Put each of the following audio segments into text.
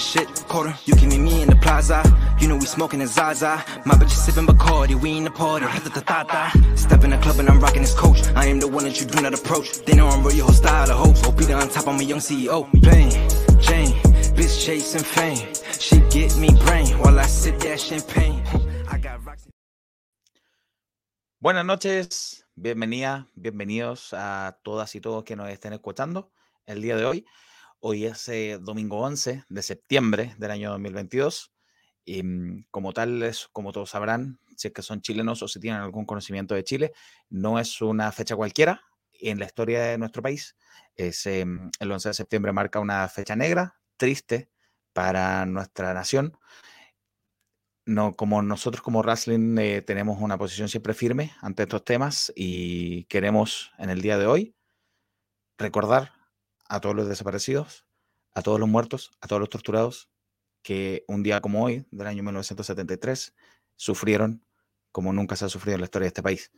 that shit, quarter. You can meet me in the plaza. You know we smoking a Zaza. My bitch is sipping Bacardi, we in the party. Step in the club and I'm rocking this coach. I am the one that you do not approach. They know I'm real, whole style of hopes. OP on top, I'm a young CEO. Plain Jane, bitch chasing fame. She get me brain while I sip that champagne. I got rocks. Buenas noches, bienvenida, bienvenidos a todas y todos que nos estén escuchando el día de hoy. Hoy es eh, domingo 11 de septiembre del año 2022 y mm, como tal, es, como todos sabrán, si es que son chilenos o si tienen algún conocimiento de Chile, no es una fecha cualquiera en la historia de nuestro país. Es, em, el 11 de septiembre marca una fecha negra, triste para nuestra nación no, como nosotros como wrestling eh, tenemos una posición siempre firme ante estos temas y queremos en el día de hoy recordar a todos los desaparecidos, a todos los muertos, a todos los torturados que un día como hoy, del año 1973, sufrieron como nunca se ha sufrido en la historia de este país.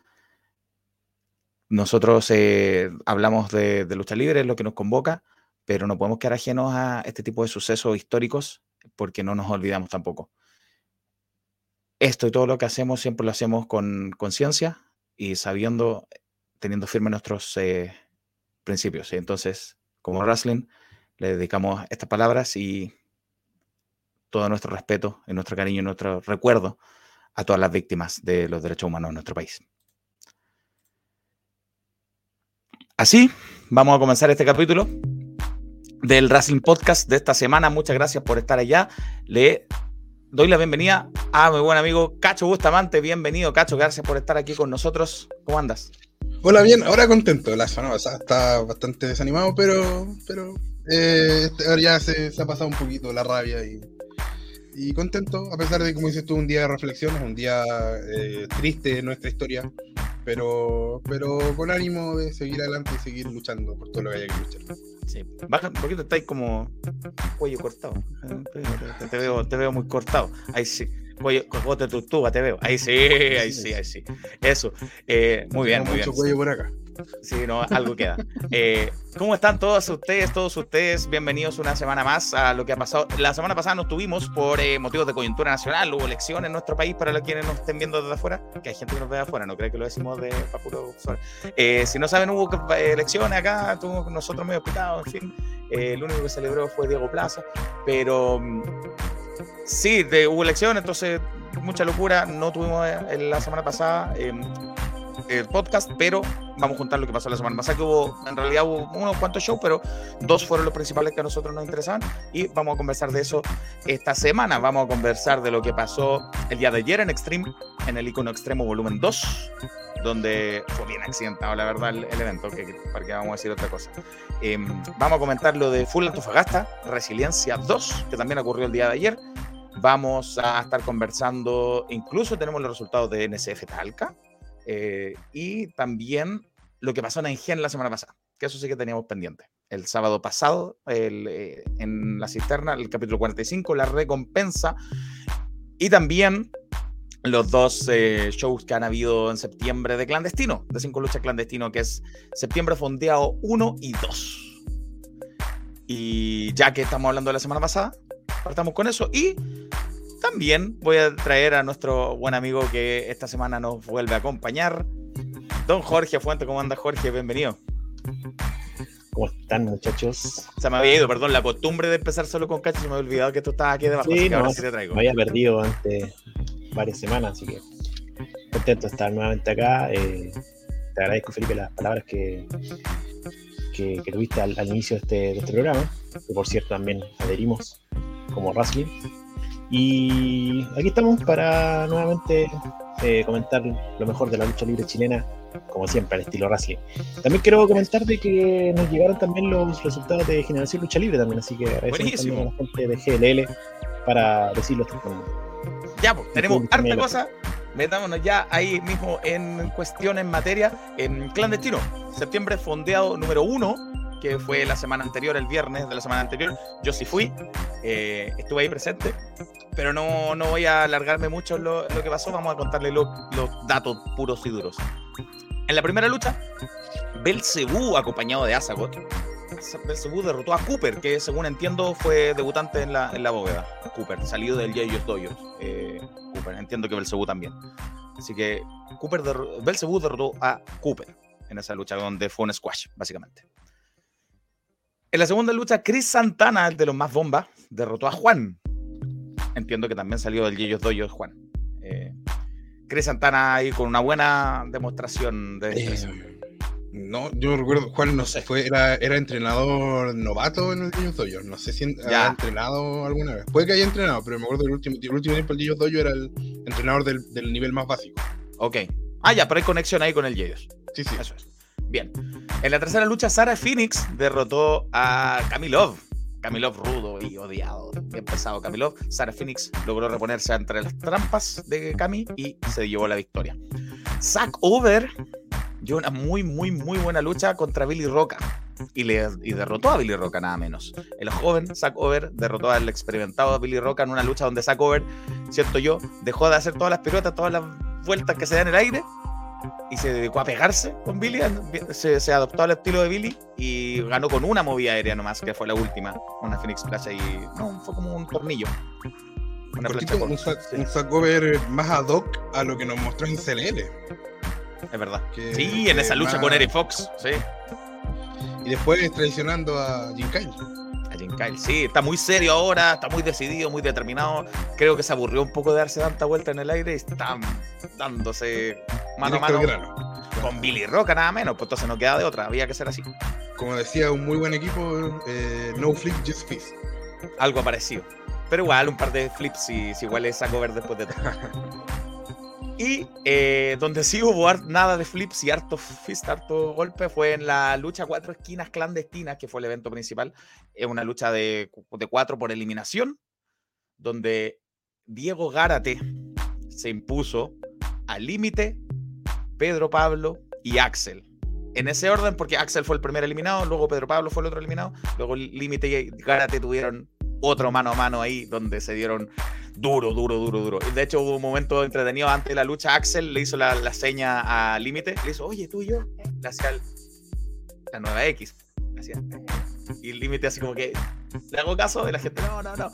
Nosotros eh, hablamos de, lucha libre, es lo que nos convoca, pero no podemos quedar ajenos a este tipo de sucesos históricos porque no nos olvidamos tampoco esto y todo lo que hacemos siempre lo hacemos con conciencia y sabiendo, teniendo firmes nuestros eh, principios. Entonces, como wrestling, le dedicamos estas palabras y todo nuestro respeto nuestro cariño y nuestro recuerdo a todas las víctimas de los derechos humanos en nuestro país. Así, vamos a comenzar este capítulo del Wrestling Podcast de esta semana. Muchas gracias por estar allá. Le doy la bienvenida a mi buen amigo Cacho Bustamante. Bienvenido, Cacho. Gracias por estar aquí con nosotros. ¿Cómo andas? Hola, bien. Ahora contento. La semana pasada está bastante desanimado, pero, pero eh, este, ya se, ha pasado un poquito la rabia y, contento, a pesar de, como dices tú, un día de reflexión, es un día eh, triste en nuestra historia, pero, pero con ánimo de seguir adelante y seguir luchando por todo lo que haya que luchar. Sí. Baja un poquito, estáis como cuello cortado. Te veo, te veo muy cortado. Ahí sí. Cuello, bote tu tuba, te veo. Ahí sí, ahí sí, ahí sí. Eso. Eh, muy bien, muy mucho bien. cuello por acá. Sí, no, algo queda. Eh, ¿Cómo están todos ustedes, todos ustedes? Bienvenidos una semana más a lo que ha pasado. La semana pasada nos tuvimos por eh, motivos de coyuntura nacional, hubo elecciones en nuestro país para los quienes nos estén viendo desde afuera, que hay gente que nos ve de afuera, no creo que lo decimos de puro eh, Si no saben, hubo elecciones acá, tuvo nosotros medio picados, en fin. Eh, el único que celebró fue Diego Plaza, pero mm, sí, de, hubo elecciones, entonces mucha locura, no tuvimos eh, la semana pasada em, el podcast, pero vamos a juntar lo que pasó la semana pasada, que hubo, en realidad hubo unos cuantos shows, pero dos fueron los principales que a nosotros nos interesaban y vamos a conversar de eso esta semana. Vamos a conversar de lo que pasó el día de ayer en Extreme, en el icono Extremo Volumen 2, donde fue bien accidentado, la verdad, el, el evento, que, para que vamos a decir otra cosa. Eh, vamos a comentar lo de Full Antofagasta, Resiliencia 2, que también ocurrió el día de ayer. Vamos a estar conversando, incluso tenemos los resultados de NCF Talca, eh, y también lo que pasó en Engen la semana pasada, que eso sí que teníamos pendiente. El sábado pasado, el, eh, en la cisterna, el capítulo 45, la recompensa, y también los dos eh, shows que han habido en septiembre de clandestino, de cinco luchas clandestino, que es septiembre fondeado 1 y 2. Y ya que estamos hablando de la semana pasada, partamos con eso. Y también voy a traer a nuestro buen amigo que esta semana nos vuelve a acompañar, don Jorge Fuente. ¿Cómo anda Jorge? Bienvenido. ¿Cómo están, muchachos? Se me había ido, perdón, la costumbre de empezar solo con Cacho, se me había olvidado que tú estabas aquí debajo, Sí, así que no, ahora sí te traigo. Me había perdido antes varias semanas, así que contento de estar nuevamente acá. Eh, te agradezco, Felipe, las palabras que, que, que tuviste al, al inicio de este, de este programa, que por cierto también adherimos como Wrestling. Y aquí estamos para nuevamente eh, comentar lo mejor de la lucha libre chilena, como siempre, al estilo Wrestling. También quiero comentar de que nos llegaron también los resultados de Generación Lucha Libre también, así que agradecemos también a la gente de GLL para decirlo forma. Ya, pues, tenemos harta cosa. Metámonos ya ahí mismo en cuestión en materia. En clandestino, septiembre fondeado número uno, que fue la semana anterior, el viernes de la semana anterior. Yo sí fui, eh, estuve ahí presente, pero no, no voy a alargarme mucho lo, lo que pasó. Vamos a contarle lo- los datos puros y duros. En la primera lucha, Belcebú, acompañado de Azagot, Belcebú derrotó a Cooper, que según entiendo fue debutante en la, en la bóveda. Cooper, salido del Yayos Doyos. Eh, Cooper, entiendo que Belcebú también. Así que Cooper derro- Belcebú derrotó a Cooper en esa lucha donde fue un squash, básicamente. En la segunda lucha, Chris Santana, el de los más bombas, derrotó a Juan. Entiendo que también salió del Yeyos Doyos Juan. Eh, Chris Santana ahí con una buena demostración de. Eh, no, yo recuerdo, Juan no sé, fue, era, era entrenador novato en el Gillos Dojo. No sé si Ya. había entrenado alguna vez. Puede que haya entrenado, pero me acuerdo que el último, el último tiempo el Gillos Dojo era el entrenador del, del nivel más básico. Ok. Ah, ya, pero hay conexión ahí con el Yeyos. Sí, sí. Eso es. Bien. En la tercera lucha, Sara Phoenix derrotó a Kamilov. Kamilov rudo y odiado. Bien pesado Kamilov. Sara Phoenix logró reponerse entre las trampas de Kami y se llevó la victoria. Zack Over dio una muy, muy, muy buena lucha contra Billy Roca. Y, le, y derrotó a Billy Roca, nada menos. El joven Zack Over derrotó al experimentado Billy Roca en una lucha donde Zack Over, siento yo, dejó de hacer todas las piruetas, todas las vueltas que se dan en el aire y se dedicó a pegarse con Billy, se, se adoptó al estilo de Billy y ganó con una movida aérea nomás, que fue la última, una Phoenix Splash ahí, no, fue como un tornillo. Una Cortito, un, corta, sac- sí, un sacover más ad hoc a lo que nos mostró en CLL. Es verdad. que- Sí, en esa lucha más- con Eric Fox, sí. Y después traicionando a Jim Kyle. A Jim Kyle, sí, está muy serio ahora, está muy decidido, muy determinado. Creo que se aburrió un poco de darse tanta vuelta en el aire y está dándose mano a Directo mano con Billy Roca, nada menos. Pues entonces no queda de otra, había que ser así. Como decía un muy buen equipo, eh, no flip, just fist. algo parecido. Pero igual, un par de flips y si igual es a cover después de todo. Y eh, donde sí hubo nada de flips y harto fist, harto golpe fue en la lucha cuatro esquinas clandestinas, que fue el evento principal. Es una lucha de, de cuatro por eliminación, donde Diego Gárate se impuso al límite, Pedro Pablo y Axel. En ese orden, porque Axel fue el primer eliminado, luego Pedro Pablo fue el otro eliminado, luego Límite y Gárate tuvieron otro mano a mano ahí donde se dieron duro, duro, duro, duro. De hecho, hubo un momento entretenido antes de la lucha. Axel le hizo la, la seña a Límite, le hizo, oye, tú y yo, le hacía la nueva X. hacía, y Límite así como que le hago caso y la gente, no, no, no.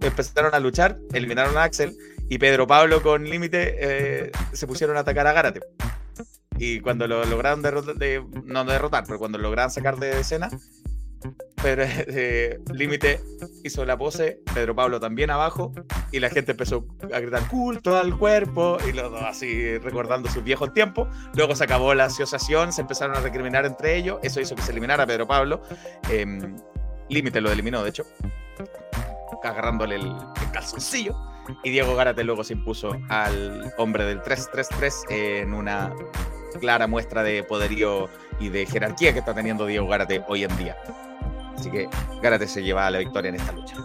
Empezaron a luchar, eliminaron a Axel y Pedro Pablo con Límite eh, se pusieron a atacar a Gárate. Y cuando lo lograron derrotar, de, no derrotar, pero cuando lo lograron sacar de escena, pero eh, Límite hizo la pose, Pedro Pablo también abajo, y la gente empezó a gritar culto al cuerpo, y los dos así recordando sus viejos tiempos. Luego se acabó la asociación, se empezaron a recriminar entre ellos, eso hizo que se eliminara Pedro Pablo. Em, Límite lo eliminó, de hecho, agarrándole el, el calzoncillo. Y Diego Gárate luego se impuso al hombre del 3-3-3 en una clara muestra de poderío y de jerarquía que está teniendo Diego Gárate hoy en día. Así que Gárate se lleva la victoria en esta lucha.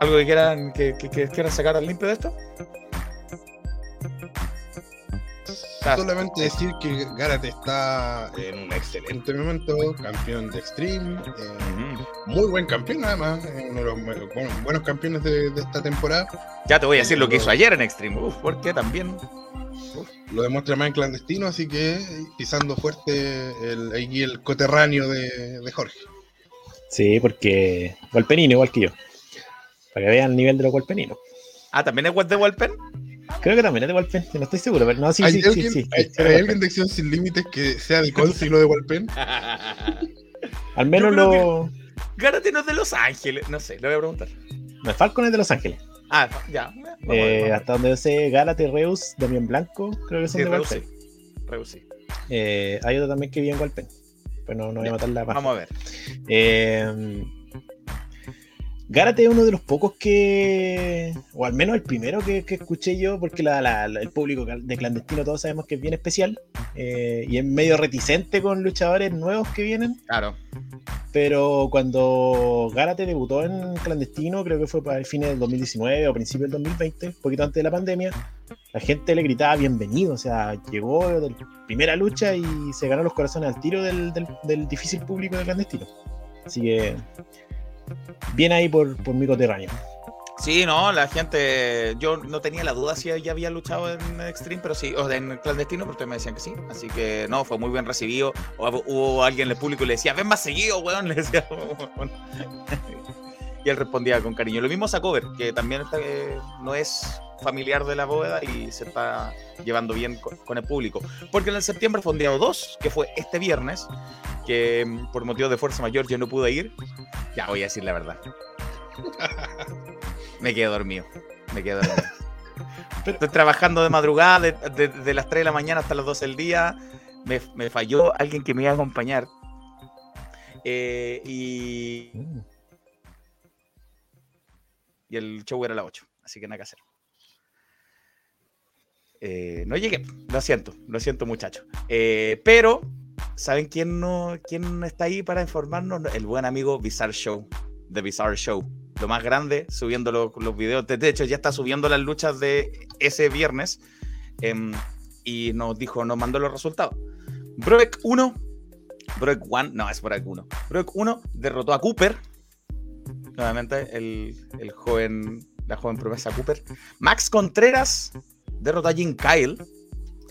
¿Algo que quieran, que, que- que quieran sacar al limpio de esto? Solamente decir que Garate está en un excelente momento, campeón de Extreme, eh, muy buen campeón además, eh, uno de los bu- bu- buenos campeones de, de esta temporada. Ya te voy a decir lo que hizo ayer en Extreme. Uf, porque también. Lo demuestra más en clandestino, así que pisando fuerte el, ahí el coterráneo de, de Jorge. Sí, porque Walpenino igual que yo. Para que vean el nivel de los Walpeninos. Ah, también es web de Walpen. Creo que también es de Walpen, no estoy seguro, pero no, sí, ¿Hay, sí, sí, alguien, sí, sí, hay- sí, hay de alguien de Acción Sin Límites que sea de Conce y no de Walpen? Al menos lo. Gárate no es de Los Ángeles. No sé, le voy a preguntar. No, Falcon es de Los Ángeles. Ah, ya. A Eh, a hasta donde yo sé, Gálate, Reus, Damián Blanco, creo que son Sí, de Reus Walpen. Reus sí. Eh, hay otro también que vive en Walpen. Pero no, no voy a matar la paja. Vamos a ver. Eh, Gárate es uno de los pocos que, o al menos el primero que, que escuché yo, porque la- la- la- el público de clandestino todos sabemos que es bien especial eh, y es medio reticente con luchadores nuevos que vienen, Claro. pero cuando Gárate debutó en clandestino, creo que fue para el fin del 2019 o principio del 2020, un poquito antes de la pandemia, la gente le gritaba bienvenido, o sea, llegó de primera lucha y se ganó los corazones al tiro del, del, difícil público de clandestino. Así que, bien ahí por, por mi coterráneo. Sí, no, la gente, yo no tenía la duda si ya había luchado en Extreme, pero sí, o en clandestino, pero ustedes me decían que sí. Así que no, fue muy bien recibido. O, hubo alguien en el público y le decía, ven más seguido, weón. Le decía, y él respondía con cariño. Lo mismo a Cover, que también eh, no es familiar de la bóveda y se está llevando bien con, el público. Porque en el septiembre fue un día 2, que fue este viernes, que mm, por motivo de fuerza mayor yo no pude ir. Ya voy a decir la verdad. Me quedo dormido. Me quedo dormido. Estoy trabajando de madrugada, de, las 3 de la mañana hasta las 12 del día. Me, falló alguien que me iba a acompañar. Eh, y. Y el show era a las 8. Así que nada que hacer. Eh, no llegué. Lo siento. Lo siento, muchachos. Eh, pero, ¿saben quién, no, quién está ahí para informarnos? El buen amigo Bizarre Show. The Bizarre Show lo más grande, subiendo los, los videos. De hecho, ya está subiendo las luchas de ese viernes em, y nos dijo, nos mandó los resultados. Broek 1, Broek 1, no, es Broek 1. Broek 1 derrotó a Cooper, nuevamente el, el, joven, la joven promesa Cooper. Max Contreras derrotó a Jim Kyle,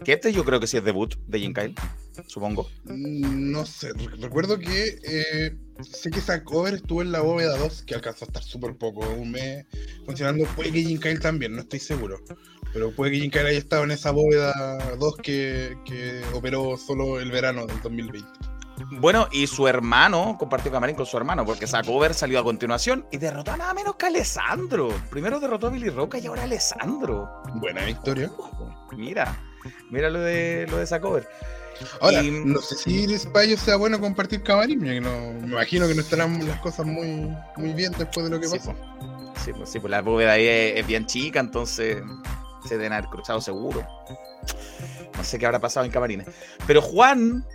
que este yo creo que sí es debut de Jim Kyle supongo. Mm, no sé, recuerdo que eh, sé que esa cover estuvo en la bóveda 2, que alcanzó a estar súper poco, un mes funcionando. Puede que Jim Kyle también, no estoy seguro. Pero puede que Jim Kyle haya estado en esa bóveda 2 que, que operó solo el verano del 2020. Bueno, y su hermano compartió camarín con su hermano, porque esa cover salió a continuación y derrotó a nada menos que a Alessandro. Primero derrotó a Billy Roca y ahora a Alessandro. Buena victoria. Mira, mira lo de, lo de esa cover. Ahora, no sé si España sea bueno compartir camarín, me imagino que no estarán las cosas muy, muy bien después de lo que pasó. Sí, pues, sí, pues la bóveda ahí es, bien chica, entonces se deben haber cruzado seguro. No sé qué habrá pasado en camarines. Pero Juan,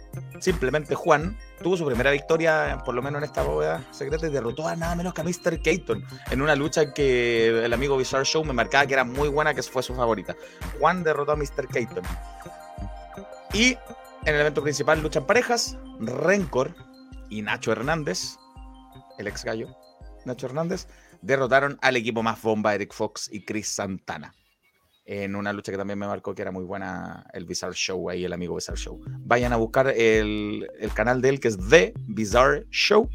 simplemente Juan, tuvo su primera victoria, por lo menos en esta bóveda secreta, y derrotó a nada menos que a Mr. Keaton en una lucha que el amigo Bizarre Show me marcaba que era muy buena, que fue su favorita. Juan derrotó a Mr. Keaton. Y en el evento principal luchan parejas, Rencor y Nacho Hernández, el ex gallo, Nacho Hernández, derrotaron al equipo más bomba, Eric Fox y Chris Santana. En una lucha que también me marcó que era muy buena el Bizarre Show, ahí el amigo Bizarre Show. Vayan a buscar el, canal de él que es The Bizarre Show.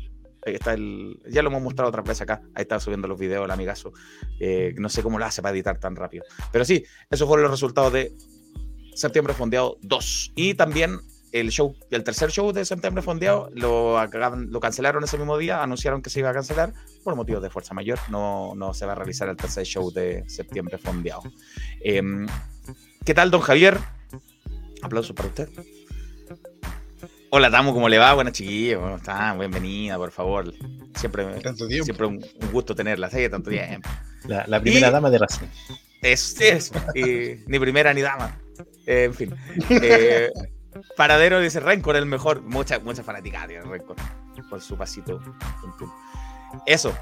Ahí está el, ya lo hemos mostrado otra vez acá. Ahí está subiendo los videos el amigazo. Eh, no sé cómo lo hace para editar tan rápido. Pero sí, esos fueron los resultados de Septiembre Fondeado 2. Y también el show, el tercer show de Septiembre Fondeado lo, lo cancelaron ese mismo día, anunciaron que se iba a cancelar por motivos de fuerza mayor. No, no se va a realizar el tercer show de Septiembre Fondeado. Em, ¿Qué tal, don Javier? Aplauso para usted. Hola, Tamo, ¿cómo le va? Buenas chiquillos, ¿cómo están? Bienvenida, por favor. Siempre, siempre un, gusto tenerla, ¿sí? Tanto tiempo. La, primera dama de Racing. Es, es ni primera ni dama. en fin. Eh, Paradero dice Rencor el mejor. Mucha, mucha fanática de Rencor. Por su pasito. Eso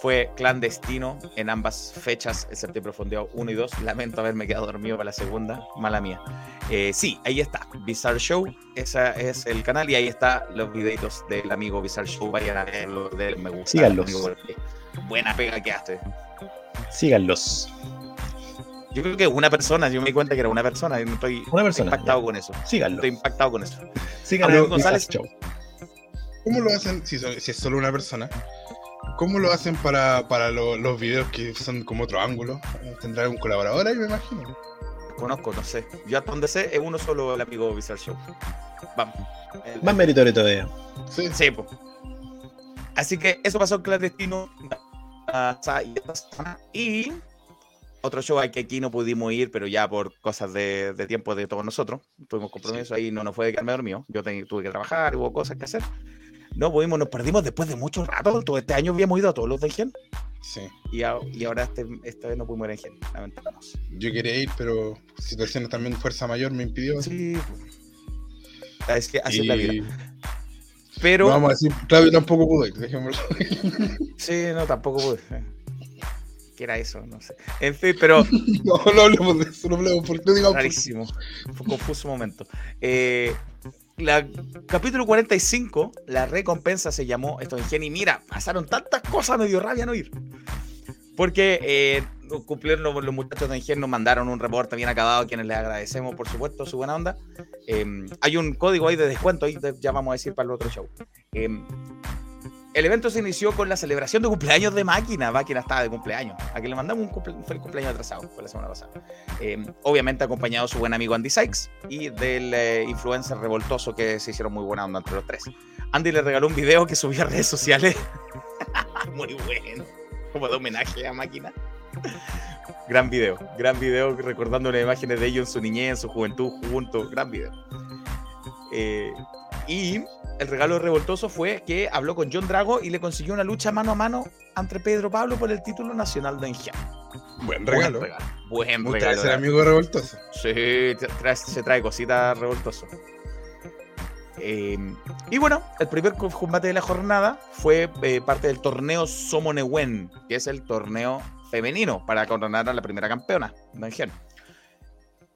fue clandestino en ambas fechas, el septiembre fondeado 1 y 2. Lamento haberme quedado dormido para la segunda, mala mía. Eh, sí, ahí está, Bizarre Show, ese es el canal y ahí está los videitos del amigo Bizarre Show. Vayan a verlo, de me gusta. Síganlos. buena pega que hace. Síganlos. Yo creo que una persona, yo me di cuenta que era una persona, y no estoy impactado con eso. Síganlo. Estoy impactado con eso. Síganlo. González. ¿Cómo lo hacen, si, es solo una persona, cómo lo hacen para, para los videos que son como otro ángulo? ¿Tendrá un colaborador ahí, me imagino? Conozco, no sé. Yo hasta donde sé es uno solo el amigo Visual Show. Vamos. Más meritorio todavía. Sí. sí pues. Así que eso pasó en clandestino. Y otro show que aquí no pudimos ir, pero ya por cosas de, tiempo de todos nosotros. Tuvimos compromiso ahí, no nos fue de quedarme dormido. Yo tuve que trabajar, hubo cosas que hacer. No pudimos, nos perdimos después de mucho rato. Todo este año habíamos ido a todos los de Gen. Sí. Y, y ahora este, esta vez no pudimos ir en Gen, lamentablemente. Yo quería ir, pero situaciones también fuerza mayor me impidió. Sí. Es que así es la vida. Pero. No vamos a decir, Claudio tampoco pudo ir, dejémoslo. Sí, no, tampoco pude. ¿Qué era eso? No sé. En fin, pero. No, no hablemos de eso, no hablemos porque no digamos. Rarísimo. Fue un confuso momento. Eh, la, capítulo 45, la recompensa se llamó esto en y mira, pasaron tantas cosas, me dio rabia no ir. Porque eh, cumplieron los, los muchachos de Ingen, nos mandaron un reporte bien acabado, a quienes les agradecemos, por supuesto, su buena onda. Eh, hay un código ahí de descuento, ahí ya vamos a decir para el otro show. Eh, el evento se inició con la celebración de cumpleaños de Máquina. Máquina estaba de cumpleaños. A quien le mandamos un, cumple- un feliz cumpleaños atrasado, fue la semana pasada. Eh, obviamente acompañado de su buen amigo Andy Sykes y del eh, influencer revoltoso que se hicieron muy buena onda entre los tres. Andy le regaló un video que subió a redes sociales. muy bueno. Como de homenaje a Máquina. gran video, gran video recordando las imágenes de ellos en su niñez, en su juventud juntos. Gran video. Eh, y el regalo revoltoso fue que habló con John Drago y le consiguió una lucha mano a mano entre Pedro Pablo por el título nacional de Engia. Buen regalo. Buen regalo. Buen ser amigo Revoltoso. Sí, trae- se trae cositas revoltoso. Eh, y bueno, el primer co- combate de la jornada fue eh, parte del torneo Somonewen, que es el torneo femenino para coronar a la primera campeona de Engen.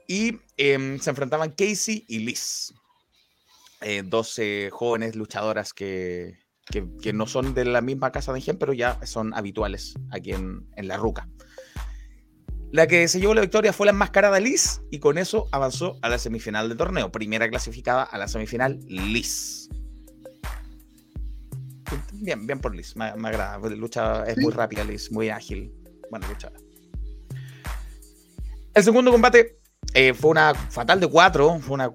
Y em, se enfrentaban Casey y Liz, eh, dos eh, jóvenes luchadoras que, que- que no son de la misma casa de Engen, pero ya son habituales aquí en, en La Ruca. La que se llevó la victoria fue la enmascarada Liz y con eso avanzó a la semifinal del torneo. Primera clasificada a la semifinal, Liz. Bien, bien por Liz, me, me agrada. Lucha es muy rápida, Liz, muy ágil. Bueno, luchadora. El segundo combate eh, fue una fatal de cuatro, fue una,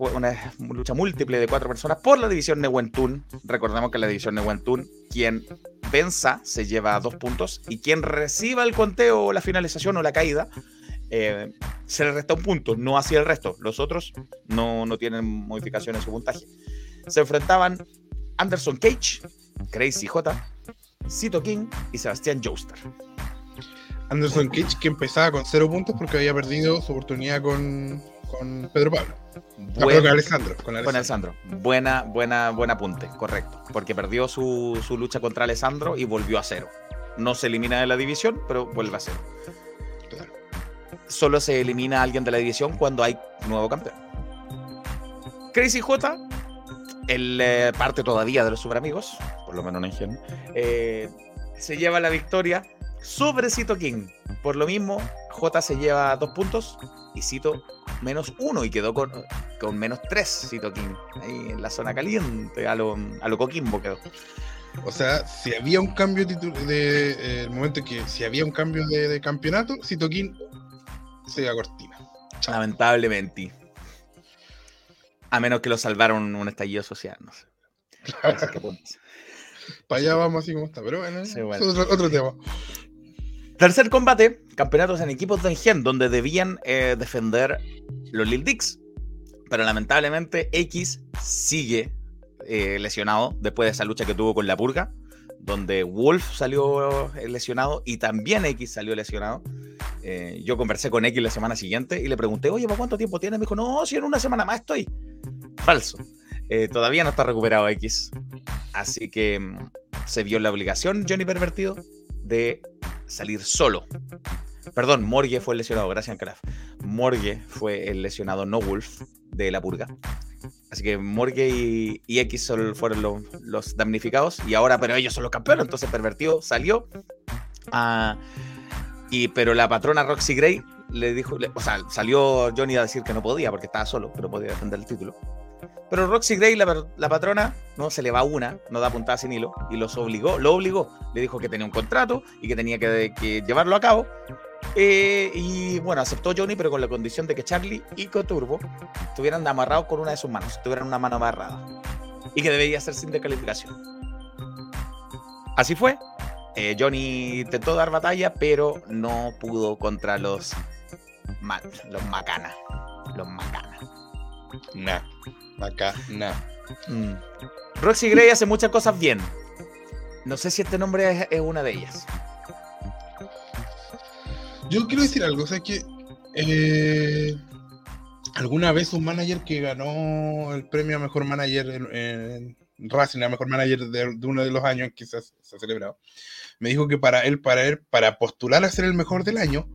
lucha múltiple de cuatro personas por la división Nehuen-Tun. Recordemos que la división Nehuen-Tun, quien venza se lleva dos puntos y quien reciba el conteo la finalización o la caída eh, se le resta un punto, no así el resto. Los otros no, no tienen modificación en su puntaje. Se enfrentaban Anderson Cage, Crazy J, Cito King y Sebastián Joestar. Anderson Cage que empezaba con cero puntos porque había perdido su oportunidad con, con Pedro Pablo. Ah, Buen- con Alessandro. Con Con Alessandro. Buena, buena, buen apunte, correcto. Porque perdió su, su lucha contra Alessandro y volvió a cero. No se elimina de la división, pero vuelve a cero. Claro. Solo se elimina a alguien de la división cuando hay nuevo campeón. Crazy J, el eh, parte todavía de los super amigos, por lo menos en Gen, eh, se lleva la victoria sobre Cito King. Por lo mismo, J se lleva dos puntos y Cito menos uno y quedó con, con menos tres Cito King. Ahí en la zona caliente, a lo, a lo Coquimbo quedó. O sea, si había un cambio de, de eh, el momento que si había un cambio de, de campeonato, Citoquín se iba a cortina. Lamentablemente. A menos que lo salvaron un estallido social, no sé. Para allá vamos así como está, pero bueno, Sí, es otro tema. Tercer combate, campeonatos en equipos de Engen, donde debían eh, defender los Lil Dicks. Pero lamentablemente X sigue eh, lesionado después de esa lucha que tuvo con la Purga, donde Wolf salió eh, lesionado y también X salió lesionado. Yo conversé con X la semana siguiente y le pregunté, oye, ¿para cuánto tiempo tienes? Me dijo, no, si en una semana más estoy. Falso. Todavía no está recuperado X. Así que mm, se vio la obligación, Johnny Pervertido, de salir solo. Perdón, Morgue fue el lesionado, gracias Craft. Morgue fue el lesionado, no Wolf, de la purga. Así que Morgue y, y X fueron los, los damnificados y ahora, pero ellos son los campeones, entonces Pervertido salió. ah, y, pero la patrona Roxy Gray le dijo, le- o sea, salió Johnny a decir que no podía porque estaba solo, pero podía defender el título. Pero Roxy Gray, la, la patrona, no se le va una, no da puntada sin hilo, y los obligó, lo obligó. Le dijo que tenía un contrato y que tenía que, que llevarlo a cabo. Eh, y bueno, aceptó Johnny, pero con la condición de que Charlie y Coturbo estuvieran amarrados con una de sus manos, tuvieran una mano amarrada. Y que debía ser sin descalificación. Así fue. Eh, Johnny intentó dar batalla, pero no pudo contra los, ma- los Macana. Los Macana. Nah. Acá, nah. Mm. Roxy Gray hace muchas cosas bien. No sé si este nombre es, es una de ellas. Yo quiero decir algo, o sea que eh, alguna vez un manager que ganó el premio a mejor manager en, en- Racing, el mejor manager de, de uno de los años que se ha, se ha celebrado, me dijo que para él, para él, para postular a ser el mejor del año,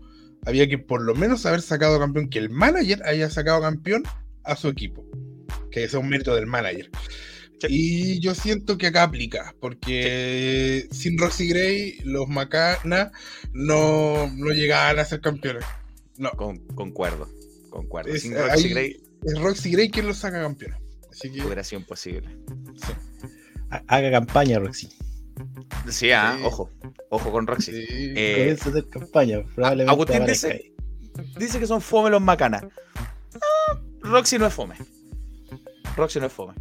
había que por lo menos haber sacado campeón, que el manager haya sacado campeón a su equipo. Que ese es un mérito del manager. Sí. Y yo siento que acá aplica, porque sin Roxy Gray, los Macana no, no llegaban a ser campeones. No, Con, concuerdo, concuerdo. Es- Sin ahí- Roxy Gray es Roxy Gray quien los saca campeones. Así que hubiera sido imposible. Ha- Haga campaña, Roxy. Sí, ah, Sí. ojo, ojo con Roxy. sí. Eh, Comienza a hacer campaña. Probablemente Agustín dice-. Dice que son fome los macanas. Ah, Roxy no es fome. Roxy no es fome.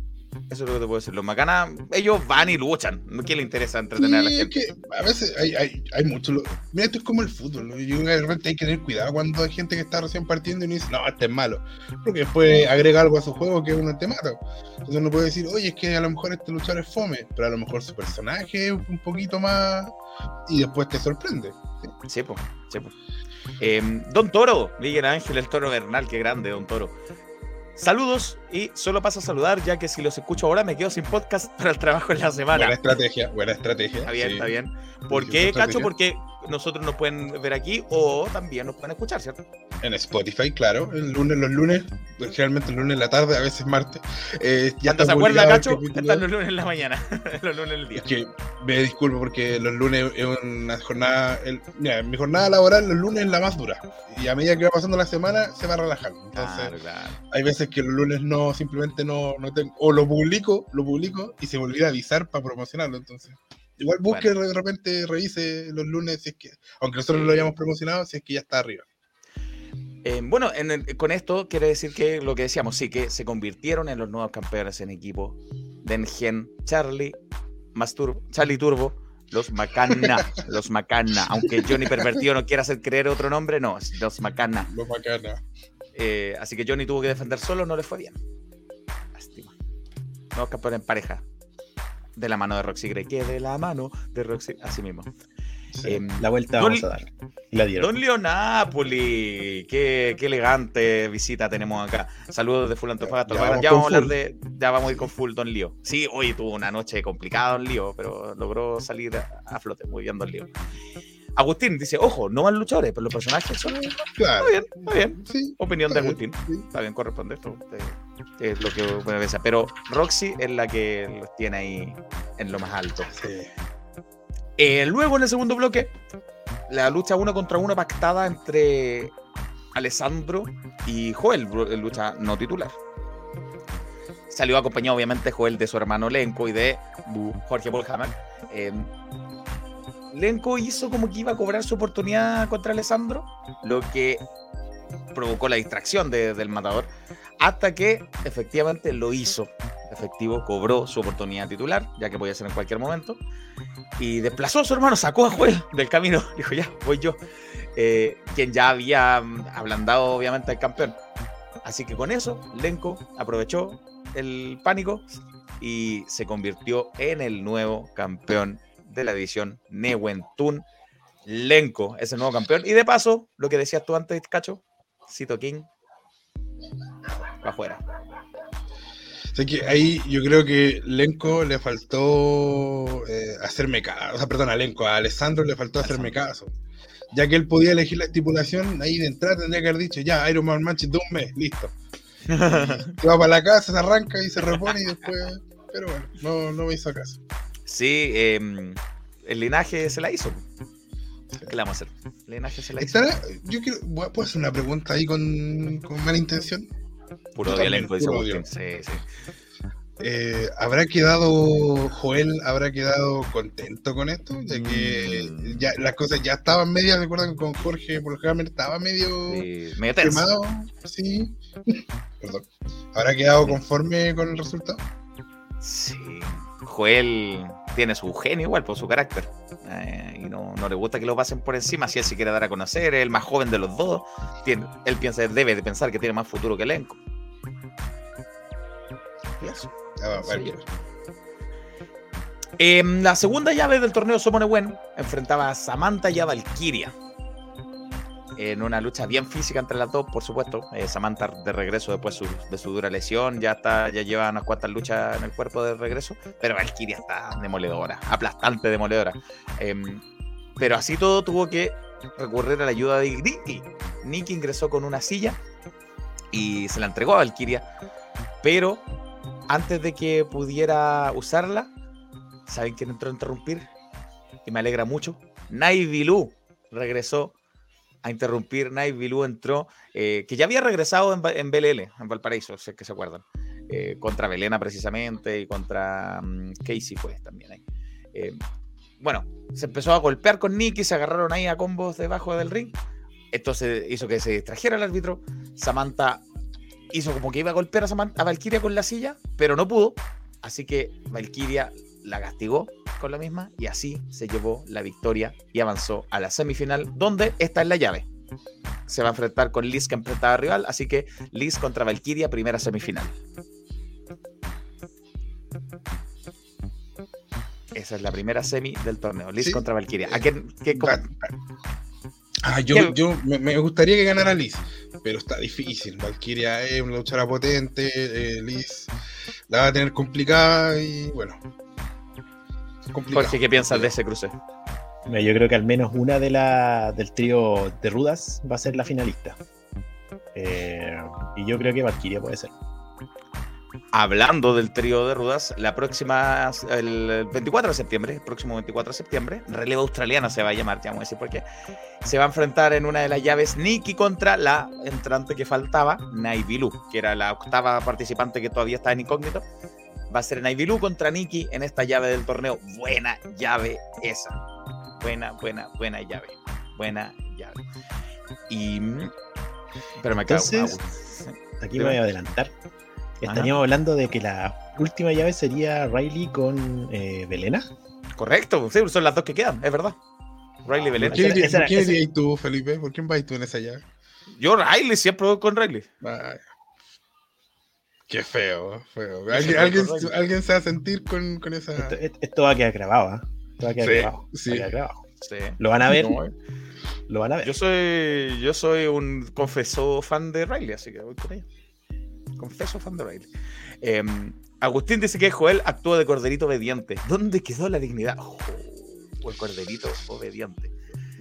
Eso es lo que te puedo decir. Los macanas, ellos van y luchan. ¿Qué le interesa entretener a la Sí, es gente? que a veces hay, hay, hay mucho. lo- Mira, esto es como el fútbol. ¿no? Yo de repente hay que tener cuidado cuando hay gente que está recién partiendo y no dice, no, este es malo. Porque después agrega algo a su juego que uno te mata. Entonces uno puede decir, oye, es que a lo mejor este luchador es fome, pero a lo mejor su personaje es un poquito más. Y después te sorprende. Sí, po, sí, po. Em, Don Toro, Miguel Ángel, el toro Bernal, qué grande, Don Toro. Saludos y solo paso a saludar, ya que si los escucho ahora me quedo sin podcast para el trabajo en la semana. Buena estrategia, buena estrategia. Está bien, sí. está bien. ¿Por qué, Cacho? Porque nosotros nos pueden ver aquí o también nos pueden escuchar, ¿cierto? En Spotify, claro. El lunes, los lunes, generalmente el lunes en la tarde, a veces martes. eh, ya Cuando se acuerda, Cacho, están los lunes en la mañana, los lunes del día. Es que me disculpo porque los lunes es una jornada. el- mira, mi jornada laboral los lunes es la más dura. Y a medida que va pasando la semana se va relajando. Entonces, Claro, claro. hay veces que los lunes no, simplemente no, no tengo. O lo publico, lo publico y se me olvida avisar para promocionarlo. Entonces, igual busque de repente, revise los lunes si es que, aunque nosotros lo hayamos promocionado, si es que ya está arriba. Eh, bueno, en el- con esto quiere decir que lo que decíamos, sí, que se convirtieron en los nuevos campeones en equipo. Dengen, Charlie, Mastur, Charlie Turbo, los Macana, los Macana. Aunque Johnny Pervertido no quiera hacer creer otro nombre, no, los Macana. Lo bacana. Eh, así que Johnny tuvo que defender solo, no le fue bien. Lástima. Nuevos campeones en pareja. De la mano de Roxy Gray, que de la mano de Roxy, así mismo. Sí. Em, La vuelta Don- vamos a dar. La dieron. Don Leo Napoli, qué, qué elegante visita tenemos acá. Saludos de Full Antofagasta. Ya Ya, vamos vamos, con a hablar full. de, ya vamos a ir con Full Don Leo. Sí, hoy tuvo una noche complicada Don Leo, pero logró salir a, a flote. Muy bien Don Leo. Agustín dice, ojo, no van luchadores, pero los personajes son... Está Claro. bien, está bien. Sí, Opinión de está bien, Agustín. sí. Está bien, corresponde esto. eh, Es lo que puede pensar. Pero Roxy es la que los tiene ahí en lo más alto. Sí. Eh, luego en el segundo bloque, la lucha uno contra uno pactada entre Alessandro y Joel, bro- lucha no titular. Salió acompañado obviamente Joel de su hermano Lenco y de Jorge. Eh, Lenco hizo como que iba a cobrar su oportunidad contra Alessandro, lo que provocó la distracción de- del matador, hasta que efectivamente lo hizo. Efectivo, cobró su oportunidad titular, ya que podía ser en cualquier momento y desplazó a su hermano, sacó a Joel del camino. Dijo, ya, voy yo. Eh, quien ya había mm, ablandado, obviamente, al campeón. Así que con eso, Lenko aprovechó el pánico y se convirtió en el nuevo campeón de la división Newentun. Lenko es el nuevo campeón. Y de paso, lo que decías tú antes, Cacho, Cito King, va afuera. Así que ahí yo creo que Lenko le faltó eh, hacerme caso. O sea, perdón, a Lenko, a Alessandro le faltó hacerme caso. Ya que él podía elegir la estipulación, ahí de entrada tendría que haber dicho, ya, Iron Man Match de un mes, listo. Va para la casa, se arranca y se repone y después. Pero bueno, no, no me hizo caso. Sí, em, el linaje se la hizo. ¿Qué le vamos a hacer? El linaje se la hizo. Yo quiero, ¿puedo hacer una pregunta ahí con, con mala intención? Puro elenco, dice Agustín. Sí, sí. Eh, ¿Habrá quedado Joel, habrá quedado contento con esto? Ya que Mm. ya las cosas ya estaban medio, recuerdan con Jorge por Hammer estaba medio Sí, medio quemado, sí. Perdón. ¿Habrá quedado conforme con el resultado? Sí. Joel tiene su genio igual, por su carácter. Eh, y no, no le gusta que lo pasen por encima. Si él se quiere dar a conocer, es el más joven de los dos. Tiene, él piensa, debe de pensar que tiene más futuro que elenco. Y eso. Ah, Sí. En la segunda llave del torneo Somone Wen enfrentaba a Samantha y a Valkyria. En una lucha bien física entre las dos, por supuesto. Eh, Samantha de regreso después de su dura lesión, ya está, ya lleva unas cuantas luchas en el cuerpo de regreso, pero Valkyria está demoledora, aplastante demoledora. Em, pero así todo tuvo que recurrir a la ayuda de Nikki. Nikki ingresó con una silla y se la entregó a Valkyria, pero antes de que pudiera usarla, ¿saben quién entró a interrumpir? Y me alegra mucho. Naivilu regresó a interrumpir. Naivilu entró, eh, que ya había regresado en, en, BLL, en Valparaíso, sé que se acuerdan. Eh, contra Belena precisamente y contra um, Casey pues también ahí. Eh, bueno, se empezó a golpear con Nicky, se agarraron ahí a combos debajo del ring. Esto se hizo que se distrajera el árbitro. Samantha hizo como que iba a golpear a, Samantha, a Valkyria con la silla, pero no pudo. Así que Valkyria la castigó con la misma y así se llevó la victoria y avanzó a la semifinal, donde está en la llave. Se va a enfrentar con Liz que enfrentaba a rival, así que Liz contra Valkyria, primera semifinal. Esa es la primera semi del torneo. Liz Sí. contra Valkyria. ¿A quién, qué- cómo- Ah, yo, ¿Qué? yo me, me gustaría que ganara Liz, pero está difícil. Valkyria es una luchadora potente, eh, Liz la va a tener complicada y bueno. Complicado. Jorge, ¿qué piensas de ese cruce? Yo creo que al menos una de la, del trío de rudas va a ser la finalista. Eh, y yo creo que Valkyria puede ser. Hablando del trío de rudas, la próxima, el 24 de septiembre, el próximo 24 de septiembre, relevo australiana se va a llamar, ya vamos a decir por qué. Se va a enfrentar en una de las llaves Nikki contra la entrante que faltaba, Naivilu, que era la octava participante que todavía está en incógnito. Va a ser Naivilu contra Nikki en esta llave del torneo. Buena llave esa. Buena, buena, buena llave. Buena llave. Y. Pero me cago. Entonces, Aquí me voy a adelantar. Estaríamos hablando de que la última llave sería Riley con eh, Belena. Correcto, sí, son las dos que quedan, es verdad. Riley ¿Por Belén. quién Esa- irías- esa- por quién esa- irías tú, Felipe? ¿Por quién vas tú en esa llave? Yo Riley, siempre voy con Riley. Vaya. Qué feo, feo. ¿Alguien, alguien, se va a sentir con, con esa. Esto, esto va a quedar grabado, ¿ah? Esto va a quedar Sí, grabado. sí. Va a quedar grabado. Sí. Lo van a ver, No, eh. lo van a ver. Yo soy, yo soy un confeso fan de Riley, así que voy con ella. Confeso fan de Riley. Eh, Agustín dice que Joel actuó de corderito obediente. ¿Dónde quedó la dignidad? Oh, el corderito obediente.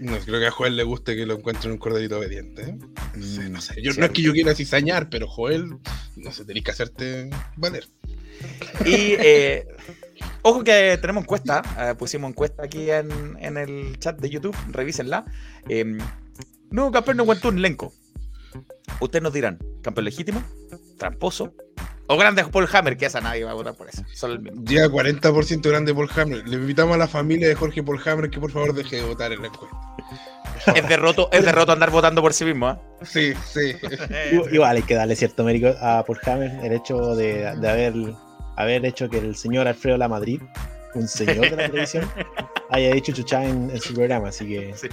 No, creo que a Joel le guste que lo encuentren un corderito obediente. ¿eh? No sé, no sé. Yo, Sí. no es que yo quiera cizañar, pero Joel, no sé, tenés que hacerte valer. Y eh, ojo que tenemos encuesta, eh, pusimos encuesta aquí en, en el chat de YouTube, revísenla. Eh, nuevo campeón no aguantó un elenco. Ustedes nos dirán, ¿campeón legítimo? ¿Tramposo? ¿O grande Paul Hammer? Que esa nadie va a votar por eso. Solo el mismo. Llega 40% grande Paul Hammer. Le invitamos a la familia de Jorge Paul Hammer que por favor deje de votar en la encuesta. Es derroto, es derroto andar votando por sí mismo. ¿eh? Sí, sí. Igual- hay que darle cierto mérito a Paul Hammer el hecho de, de haber, haber hecho que el señor Alfredo La Madrid, un señor de la televisión, haya dicho chuchá en, en su programa. Así que Sí.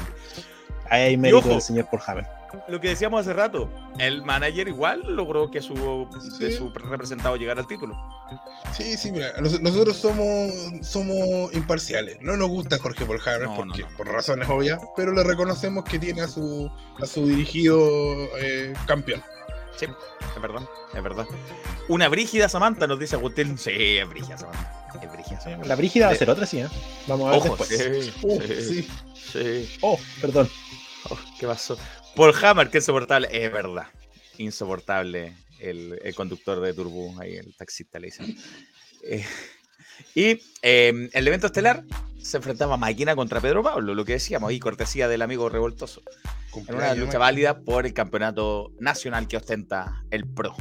ahí hay mérito ojo. del señor Paul Hammer. Lo que decíamos hace rato, el manager igual logró que su, de Sí. su representado llegara al título. Sí, sí, mira, nos- nosotros somos, somos imparciales. No nos gusta Jorge No, porque, no, no. por razones obvias, pero le reconocemos que tiene a su, a su dirigido eh, campeón. Sí, es verdad, es verdad. Una brígida Samantha, nos dice Agustín. Sí, es brígida Samantha. Es brígida Samantha. La Brígida va a Sí. ser otra, sí, ¿eh? Vamos a ver Ojo, después. sí, Uh, sí, sí. sí. Oh, perdón. Oh, ¿Qué pasó? Paul Hammer, que insoportable. Es verdad. Insoportable el, el conductor de Turbo, ahí el taxista le dicen. Eh, y eh, el evento estelar se enfrentaba Máquina contra Pedro Pablo, lo que decíamos, y cortesía del amigo revoltoso. En una lucha válida por el campeonato nacional que ostenta el pro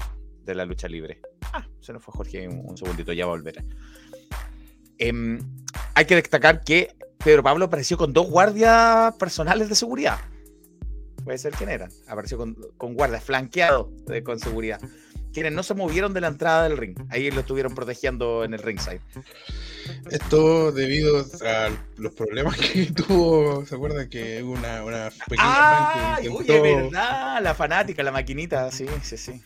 de la lucha libre. Ah, se nos fue Jorge un, un segundito, ya va a volver. Em, hay que destacar que Pedro Pablo apareció con dos guardias personales de seguridad. Puede ser quién eran. Apareció con, con guardias flanqueados de- con seguridad. Quienes no se movieron de la entrada del ring. Ahí lo estuvieron protegiendo en el ringside. Esto debido a los problemas que tuvo, ¿se acuerdan que hubo una, una pequeña ¡Ah! fan que Uy, intentó- es verdad, la fanática, la maquinita, sí, sí, sí.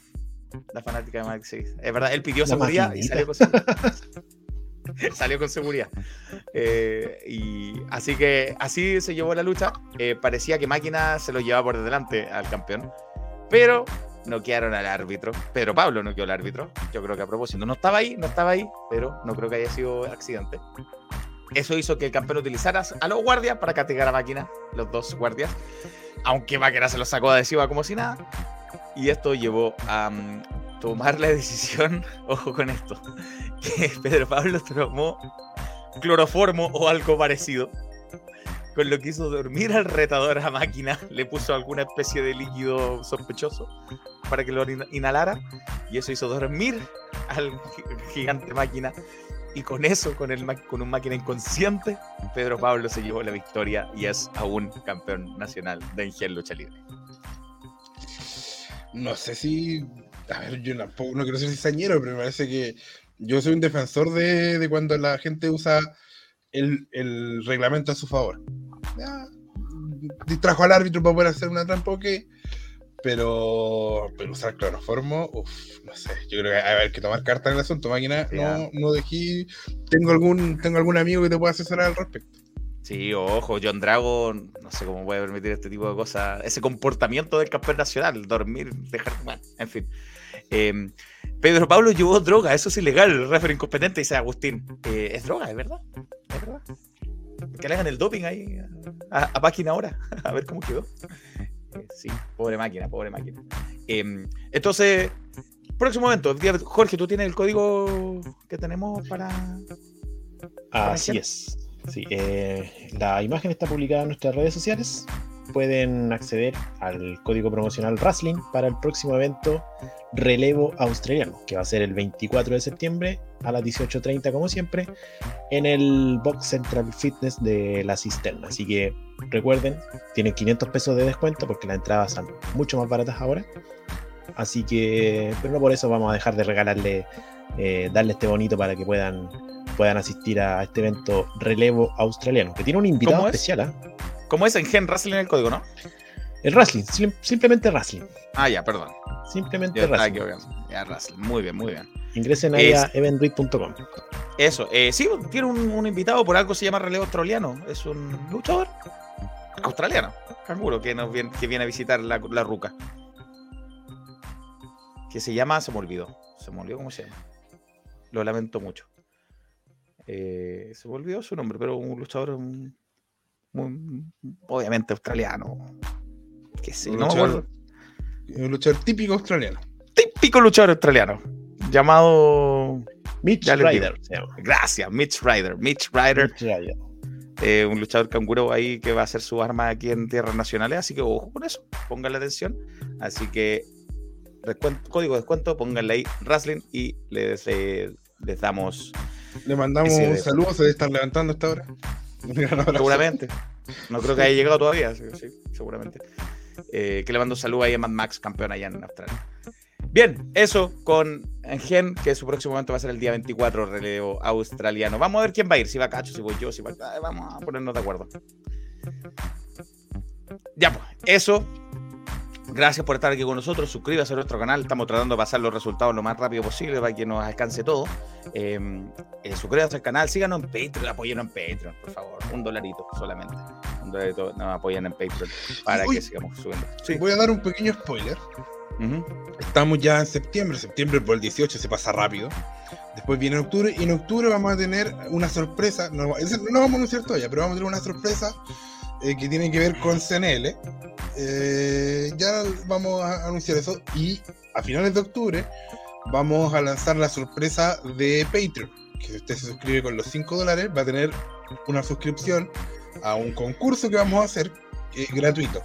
La fanática de Max, sí. Es verdad, él pidió seguridad y salió con seguridad. Salió con seguridad. Eh, y así que así se llevó la lucha. Eh, parecía que Máquina se lo llevaba por delante al campeón. Pero no quedaron al árbitro. Pedro Pablo no quedó el árbitro. Yo creo que a propósito. No estaba ahí, no estaba ahí, pero no creo que haya sido accidente. Eso hizo que el campeón utilizara a los guardias para castigar a Máquina, los dos guardias. Aunque Máquina se los sacó adhesiva como si nada. Y esto llevó a mm, tomar la decisión, ojo con esto, que Pedro Pablo tomó cloroformo o algo parecido. Con lo que hizo dormir al retador a máquina, le puso alguna especie de líquido sospechoso para que lo inhalara. Y eso hizo dormir al gigante máquina. Y con eso, con, el, con un máquina inconsciente, Pedro Pablo se llevó la victoria y es aún campeón nacional de Ingel Lucha Libre. No sé si. A ver, yo tampoco, no quiero ser cizañero, pero me parece que yo soy un defensor de, cuando la gente usa el, reglamento a su favor. distrajo al árbitro para poder hacer una trampa, ok. Pero, pero usar cloroformo, uff, no sé. Yo creo que hay que tomar carta en el asunto, máquina. No, no dejé. Tengo algún, tengo algún amigo que te pueda asesorar al respecto. Sí, ojo, John Dragon, no sé cómo puede permitir este tipo de cosas, ese comportamiento del campeón nacional, dormir, dejar, bueno, en fin. Em, Pedro Pablo llevó droga, eso es ilegal, el referee incompetente, dice Agustín. Eh, es droga, es verdad, es verdad. Que le hagan el doping ahí a, máquina ahora, a ver cómo quedó. Eh, sí, pobre máquina, pobre máquina. Em, entonces, próximo momento, Jorge, ¿tú tienes el código que tenemos para... Así es. Sí, eh, la imagen está publicada en nuestras redes sociales. Pueden acceder al código promocional Wrestling para el próximo evento Relevo Australiano, que va a ser el 24 de septiembre a las 18.30, como siempre, en el Box Central Fitness de la Cisterna. Así que recuerden, tienen 500 pesos de descuento porque las entradas son mucho más baratas ahora. Así que, pero no por eso vamos a dejar de regalarle, eh, darle este bonito para que puedan puedan asistir a este evento Relevo Australiano, que tiene un invitado especial. ¿ah? ¿Cómo es en Gen Wrestling el código, no? El Wrestling, simplemente Wrestling. Ah, ya, perdón. Simplemente Wrestling. Ya, Wrestling. Muy bien, muy bien. Ingresen ahí a eventread.com. Eso, eh, sí, tiene un, invitado, por algo se llama Relevo Australiano. Es un luchador australiano, canguro, que, nos viene, que viene a visitar la, la ruca. Que se llama, se me olvidó. Se me olvidó cómo se llama. Lo lamento mucho. Eh, se volvió su nombre, pero un luchador muy, obviamente australiano. Que sí, un, luchador, un luchador típico australiano. Típico luchador australiano. Llamado Mitch Ryder. Gracias, Mitch Ryder. Mitch Ryder. Eh, un luchador canguro ahí que va a hacer su arma aquí en tierras nacionales. Así que ojo con eso, pónganle atención. Así que código de descuento, pónganle ahí Wrestling y les, eh, les damos le mandamos un saludo, se debe estar levantando esta hora. Seguramente. No creo que haya llegado todavía, seguramente. Eh, que le mando un saludo ahí a Mad Max, campeón allá en Australia. Bien, eso con Gen, que su próximo momento va a ser el día 24, relevo australiano. Vamos a ver quién va a ir, si va Cacho, si voy yo, si va... Vamos a ponernos de acuerdo. Ya, pues, eso Gracias por estar aquí con nosotros. Suscríbase a nuestro canal. Estamos tratando de pasar los resultados lo más rápido posible para que nos alcance todo. Em, eh, suscríbase al canal. Síganos en Patreon. Apóyenos en Patreon, por favor. Un dolarito solamente. Un dolarito nos apoyan en Patreon para que sigamos subiendo. Voy a dar un pequeño spoiler. Estamos ya en septiembre. Septiembre por el 18 se pasa rápido. Después viene octubre y en octubre vamos a tener una sorpresa. No, no vamos a anunciar todavía, pero vamos a tener una sorpresa eh, que tiene que ver con CNL. Eh, ya vamos a anunciar eso. Y a finales de octubre vamos a lanzar la sorpresa de Patreon. Que si usted se suscribe con los 5 dólares, va a tener una suscripción a un concurso que vamos a hacer gratuito.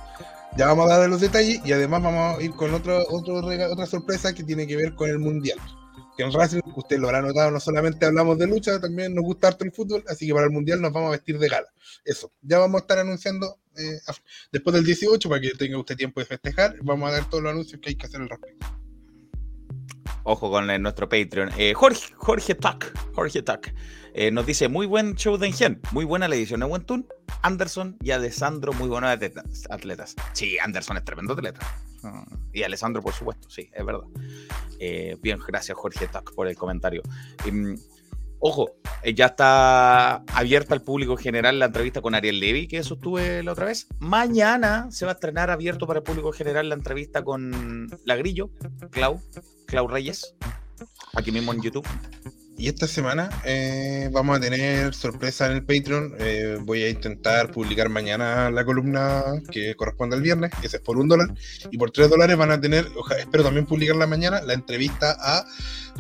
Ya vamos a dar los detalles y además vamos a ir con otro, otro, otra sorpresa que tiene que ver con el mundial que en Racing, usted lo habrá notado, no solamente hablamos de lucha, también nos gusta harto el fútbol, así que para el Mundial nos vamos a vestir de gala. Eso, ya vamos a estar anunciando eh, después del 18 para que tenga usted tiempo de festejar, vamos a dar todos los anuncios que hay que hacer al respecto. Ojo con nuestro Patreon. Eh, Jorge, Jorge Tuck, Jorge Tuck. Eh, nos dice, muy buen show de Ingen, muy buena la edición de Wentun, Anderson y Alessandro, muy buenos atletas. Sí, Anderson es tremendo atleta. Y Alessandro, por supuesto, sí, es verdad. Eh, bien, gracias Jorge Tuck por el comentario. Mm, Ojo, eh, ya está abierta al público general la entrevista con Ariel Levy, que sostuve la otra vez. Mañana se va a estrenar abierto para el público general la entrevista con la Grillo, Clau, Clau Reyes, aquí mismo en YouTube. Y esta semana eh, vamos a tener sorpresa en el Patreon. Eh, voy a intentar publicar mañana la columna que corresponde al viernes, que es por un dólar. Y por tres dólares van a tener, espero también publicarla mañana, la entrevista a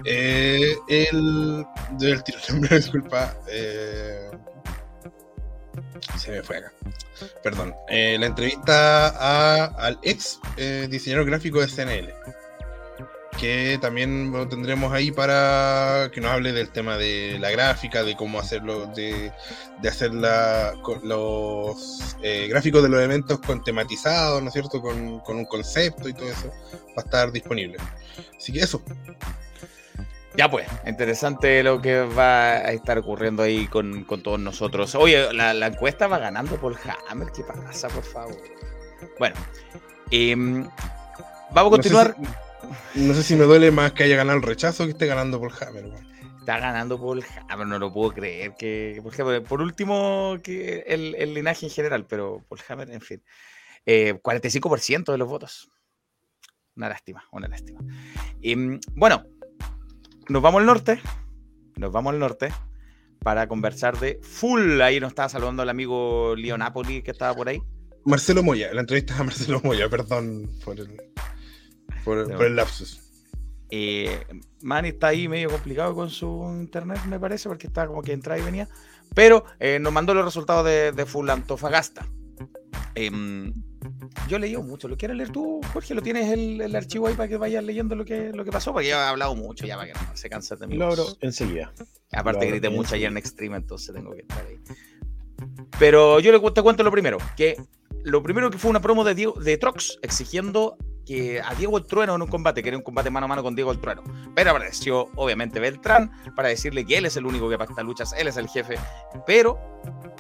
eh, el. Del tiro nombre, disculpa. Eh, se me fue acá. Perdón. La entrevista a, al ex diseñador gráfico de CNL que también lo tendremos ahí para que nos hable del tema de la gráfica, de cómo hacerlo, de, de hacer la, los eh, gráficos de los eventos con tematizados, ¿no es cierto? Con, con, un concepto y todo eso, va a estar disponible. Así que eso. Ya pues, interesante lo que va a estar ocurriendo ahí con, con todos nosotros. Oye, la, la, encuesta va ganando por Hammer, ¿qué pasa, por favor? Bueno, eh, vamos a continuar. No sé, si, no sé, si, me duele más que haya ganado el rechazo que esté ganando por Hammer. Está ganando por Hammer, no lo puedo creer. que Por, ejemplo, por último, que el, el, linaje en general, pero por Hammer, en fin. Eh, 45% de los votos. Una lástima, una lástima. Eh, bueno, nos vamos al norte. Nos vamos al norte para conversar de full. Ahí nos estaba saludando el amigo Leo Napoli que estaba por ahí. Marcelo Moya, la entrevista a Marcelo Moya, perdón por el, por, por el lapsus. Eh, Manny está ahí medio complicado con su internet, me parece, porque está como que entraba y venía. Pero eh, nos mandó los resultados de, de Full Antofagasta. Eh, yo leí mucho. ¿Lo quieres leer tú, Jorge? ¿Lo tienes el, el, archivo ahí para que vayas leyendo lo que, lo que pasó? Porque yo he hablado mucho ya para que no se canse de mí. Enseguida. Aparte, grité mucho ayer en Extreme, entonces tengo que estar ahí. Pero yo te cuento lo primero: que lo primero que fue una promo de, Diego, de Trox exigiendo que a Diego el Trueno en un combate, que era un combate mano a mano con Diego el Trueno. Pero apareció, obviamente, Beltrán para decirle que él es el único que pacta luchas, él es el jefe. Pero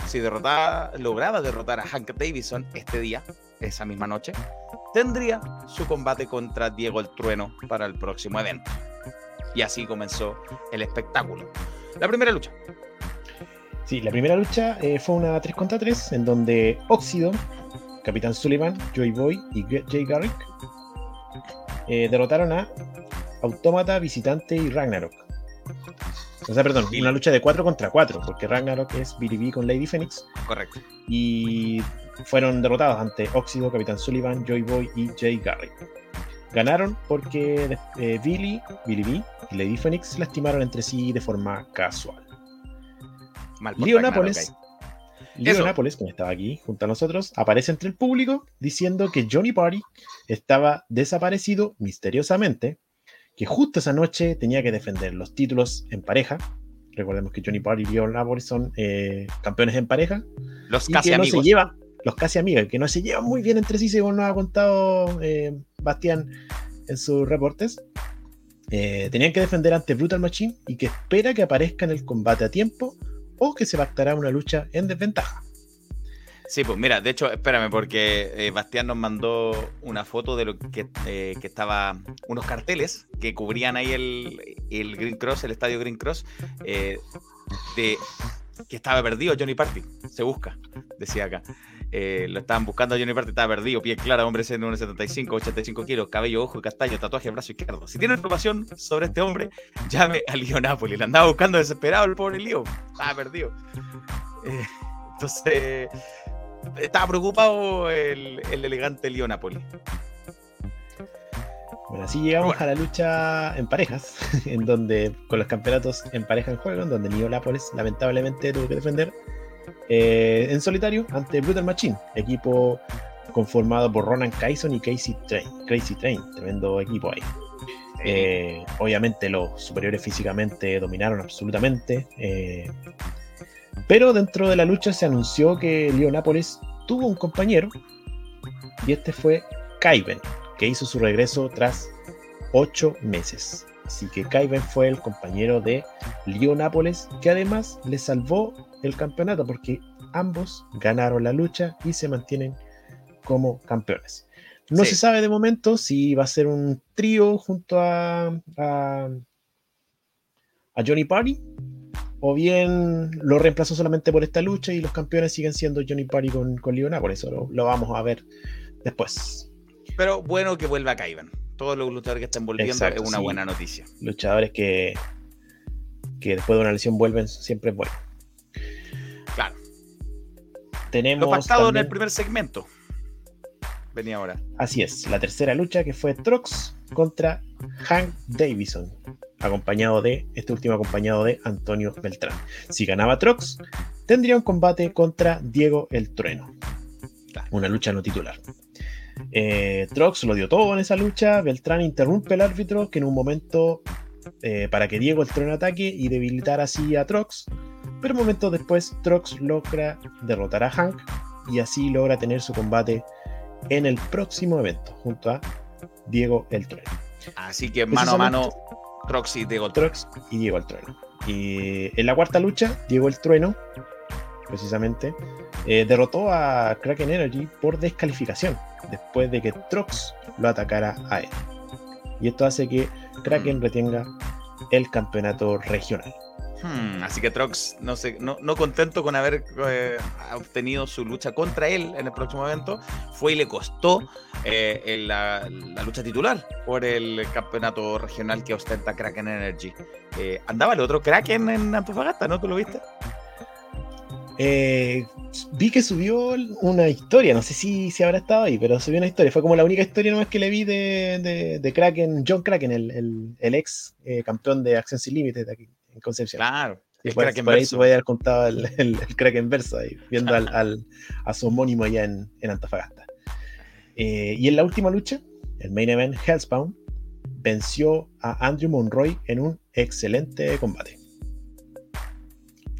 si derrotaba, lograba derrotar a Hank Davison este día, esa misma noche, tendría su combate contra Diego el Trueno para el próximo evento. Y así comenzó el espectáculo. La primera lucha. Sí, la primera lucha eh, fue una 3 contra 3 en donde Óxido, Capitán Sullivan, Joy Boy y Jay Garrick eh, derrotaron a Autómata, Visitante y Ragnarok. O sea, perdón, una lucha de 4 contra 4, porque Ragnarok es BDB con Lady Phoenix. Correcto. Y fueron derrotados ante Óxido, Capitán Sullivan, Joy Boy y Jay Garrick. Ganaron porque eh, Billy, Billy B y Lady Phoenix lastimaron entre sí de forma casual. Leo Nápoles, Leo Nápoles, que estaba aquí junto a nosotros, aparece entre el público diciendo que Johnny Party estaba desaparecido misteriosamente, que justo esa noche tenía que defender los títulos en pareja. Recordemos que Johnny Party y Leo Nápoles son eh, campeones en pareja. Los y casi que amigos. No se llevan, los casi amigos, que no se llevan muy bien entre sí, según nos ha contado eh, Bastián en sus reportes. Eh, tenían que defender ante Brutal Machine y que espera que aparezca en el combate a tiempo o que se pactará una lucha en desventaja. Sí, pues mira, de hecho, espérame, porque eh, Bastián nos mandó una foto de lo que, eh, que estaba, unos carteles que cubrían ahí el, el Green Cross, el estadio Green Cross, eh, de que estaba perdido Johnny Party, se busca, decía acá. Eh, lo estaban buscando a Johnny Party, estaba perdido, piel clara, hombre de 1,75, 85 kilos, cabello, ojo, castaño, tatuaje, brazo izquierdo. Si tienen información sobre este hombre, llame a Lío Napoli. Le andaba buscando desesperado el pobre Lío, estaba perdido. Eh, entonces, estaba preocupado el, el elegante Lío Napoli. Bueno, así llegamos bueno. a la lucha en parejas, en donde con los campeonatos en pareja en juego, en donde Nio Nápoles lamentablemente tuvo que defender eh, en solitario ante Brutal Machine, equipo conformado por Ronan Kyson y Casey Train, Crazy Train, tremendo equipo ahí. Eh, obviamente los superiores físicamente dominaron absolutamente, eh, pero dentro de la lucha se anunció que Leo Nápoles tuvo un compañero y este fue Kaiben, que hizo su regreso tras ocho meses. Así que Kaiben fue el compañero de Leo Nápoles, que además le salvó el campeonato porque ambos ganaron la lucha y se mantienen como campeones. No sí. se sabe de momento si va a ser un trío junto a, a, a Johnny Party o bien lo reemplazó solamente por esta lucha y los campeones siguen siendo Johnny Party con, con Leona, por eso lo, lo vamos a ver después. Pero bueno que vuelva Kaiban. Todos los luchadores que están volviendo Exacto, es una sí. buena noticia. Luchadores que, que después de una lesión vuelven, siempre es bueno. Tenemos Lo pactado en el primer segmento. Venía ahora. Así es, la tercera lucha que fue Trox contra Hank Davison, acompañado de, este último acompañado de Antonio Beltrán. Si ganaba Trox, tendría un combate contra Diego el Trueno. Una lucha no titular. Eh, Trox lo dio todo en esa lucha, Beltrán interrumpe al árbitro que en un momento eh, para que Diego el Trueno ataque y debilitar así a Trox, pero momentos después Trox logra derrotar a Hank y así logra tener su combate en el próximo evento junto a Diego el Trueno. Así que mano a mano, Precisamente- Troxy de Gold. Trox y Diego el Trueno. Y en la cuarta lucha, Diego el Trueno, precisamente, eh, derrotó a Kraken Energy por descalificación, después de que Trox lo atacara a él. Y esto hace que Kraken retenga el campeonato regional. Hmm, así que Trox, no, sé, no, no contento con haber eh, obtenido su lucha contra él en el próximo evento, fue y le costó eh, la, lucha titular por el campeonato regional que ostenta Kraken Energy. Eh, andaba el otro Kraken en Antofagasta, ¿no? ¿Tú lo viste? Vi que subió una historia, no sé si, si habrá estado ahí, pero subió una historia. Fue como la única historia nomás que le vi de, de- Kraken, John Kraken, el, el- el ex campeón de Acción Sin Límites de aquí en Concepción. Claro. Y el por, ahí verso. se puede haber contado el, el, el Kraken verso ahí, viendo al, al- a su homónimo allá en, en Antofagasta. Eh, y en la última lucha, el main event, Hellspawn, venció a Andrew Monroy en un excelente combate.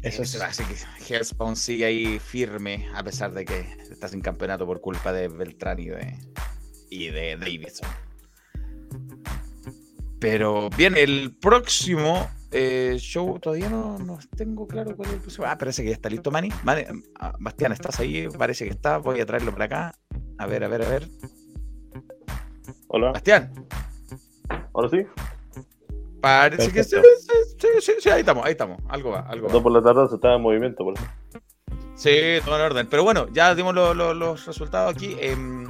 Eso es. Así que Hellspawn sigue ahí firme, a pesar de que está sin campeonato por culpa de Beltrán y de, y de Davidson. Pero bien, el próximo eh, show todavía no, no tengo claro cuál es el próximo. Ah, parece que ya está listo, Manny. Manny, ah, Bastián, ¿estás ahí? Parece que está. Voy a traerlo para acá. A ver, a ver, a ver. Hola, Bastián, ahora sí. parece que sí, sí, sí, sí, ahí estamos, ahí estamos. Algo va, algo va. Por la tarde se estaba en movimiento, por eso. Sí, todo en orden. Pero bueno, ya dimos lo- lo- los resultados aquí. Em,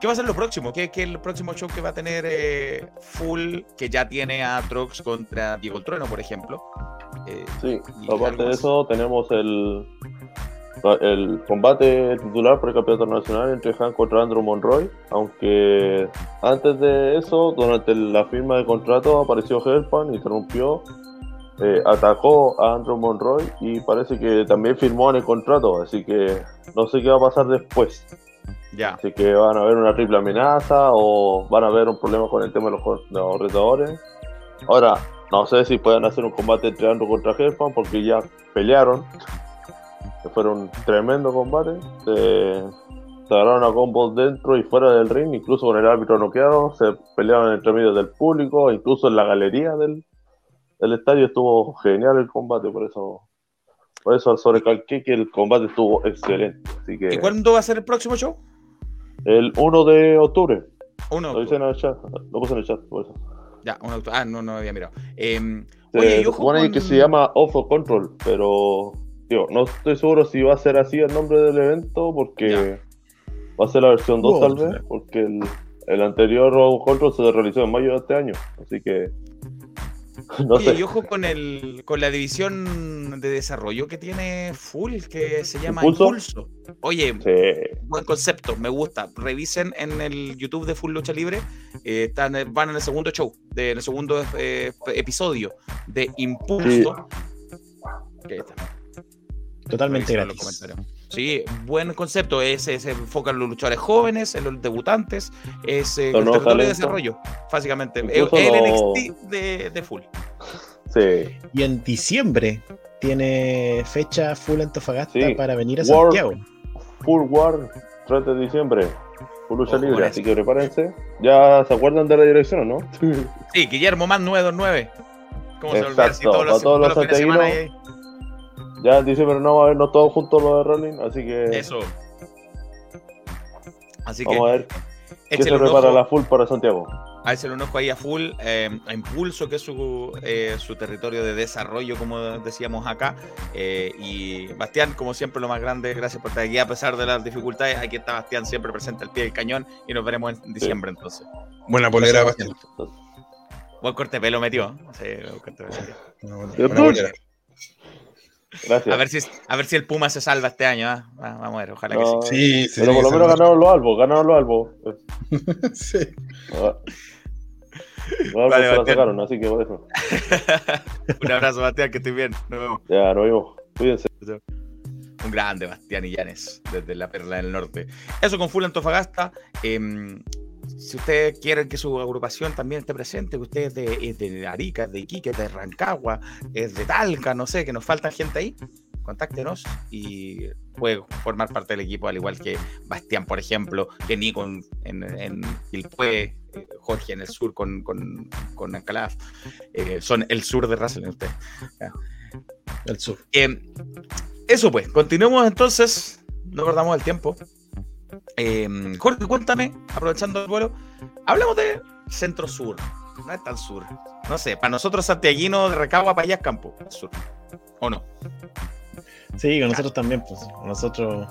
¿Qué va a ser lo próximo? ¿Qué, qué es el próximo show que va a tener eh, Full, que ya tiene a Trox contra Diego el Trueno, por ejemplo? Eh, Sí, aparte de eso, tenemos el, el combate titular por el campeonato nacional entre Han contra Andrew Monroy. Aunque antes de eso, durante la firma de contrato, apareció Hellpan, interrumpió, eh, atacó a Andrew Monroy y parece que también firmó en el contrato. Así que no sé qué va a pasar después. Así que van a haber una triple amenaza o van a haber un problema con el tema de los, los retadores. Ahora, no sé si pueden hacer un combate entre Andrew contra Hellpan porque ya pelearon. Fueron un tremendo combate. Se, se agarraron a combos dentro y fuera del ring, incluso con el árbitro noqueado. Se pelearon entre medio del público, incluso en la galería del estadio. Estuvo genial el combate, por eso. Por eso sobrecalqué que el combate estuvo excelente. Así que ¿Y cuándo va a ser el próximo show? el 1 de octubre. Uno. Lo dicen en el chat, lo puse en el chat, por eso. Ya, uno de octubre. Ah, no, no había mirado. Em, Se oye, supone con- que se llama Off of Control, pero tío, no estoy seguro si va a ser así el nombre del evento, porque va a ser la versión 2 tal vez, porque el, el anterior Off of Control se realizó en mayo de este año, así que no Oye, sé. y ojo con, el, con la división de desarrollo que tiene Full, que se llama ¿Impulso? Impulso. Oye, Sí, buen concepto, me gusta. Revisen en el YouTube de Full Lucha Libre. eh, están, eh, van en el segundo show, de- en el segundo eh, episodio de Impulso. Totalmente gratis. Sí, buen concepto. Ese se enfoca en los luchadores jóvenes, en los debutantes. Es eh, Los el de desarrollo, básicamente. Incluso el NXT de, de Full. sí. Y en diciembre tiene fecha full Antofagasta Sí. para venir a World- Santiago. Full War, 3 de diciembre, Full Lucha Libre, así que prepárense. ¿Ya se acuerdan de la dirección no? Sí, Guillermo más 929. ¿Cómo se olvida? Exacto, todos los, todos los fines de semana hay ahí. Ya en diciembre no va a vernos todos juntos los de Rolling, así que Eso. Así que vamos a ver qué se un prepara ojo. la Full para Santiago. A veces lo conozco ahí a full, eh, a Impulso, que es su, eh, su territorio de desarrollo, como decíamos acá. Eh, y Bastián, como siempre, lo más grande, gracias por estar aquí, a pesar de las dificultades. Aquí está Bastián, siempre presente al pie del cañón, y nos veremos en diciembre entonces. Buena polera, Bastián. Buen corte de pelo metió. Sí, buen corte de pelo metió. Una buena- ¿Cierto? buena polera. Gracias. A ver, si, a ver si el Puma se salva este año. ¿ah? Va- Vamos a ver, ojalá que sí. No, Sí, sí. pero por lo menos ganaron los albos, ganaron los albos. Sí. Ah. Los albos Vale, se la Bastián. sacaron, así que por eso. Un abrazo, Bastián, que estés bien. Nos vemos. Ya, nos vimos. Cuídense. Un grande Bastián Illanes desde la Perla del Norte. Eso con Full Antofagasta. Em, si ustedes quieren que su agrupación también esté presente, que usted es de, es de Arica, de Iquique, de Rancagua, es de Talca, no sé, que nos falta gente ahí, contáctenos y puede formar parte del equipo, al igual que Bastián, por ejemplo, que Nico en, en, eh, Jorge en el sur con, con, con Ancalaf. Eh, son el sur de Wrestling ustedes. El sur. Eh, eso pues, continuemos entonces, no perdamos el tiempo. Eh, Jorge, cuéntame, aprovechando el vuelo, hablamos de centro sur, no es tan sur. No sé, para nosotros santiaguinos de Recagua para allá es campo, sur. ¿O no? Sí, con nosotros también, pues. Con nosotros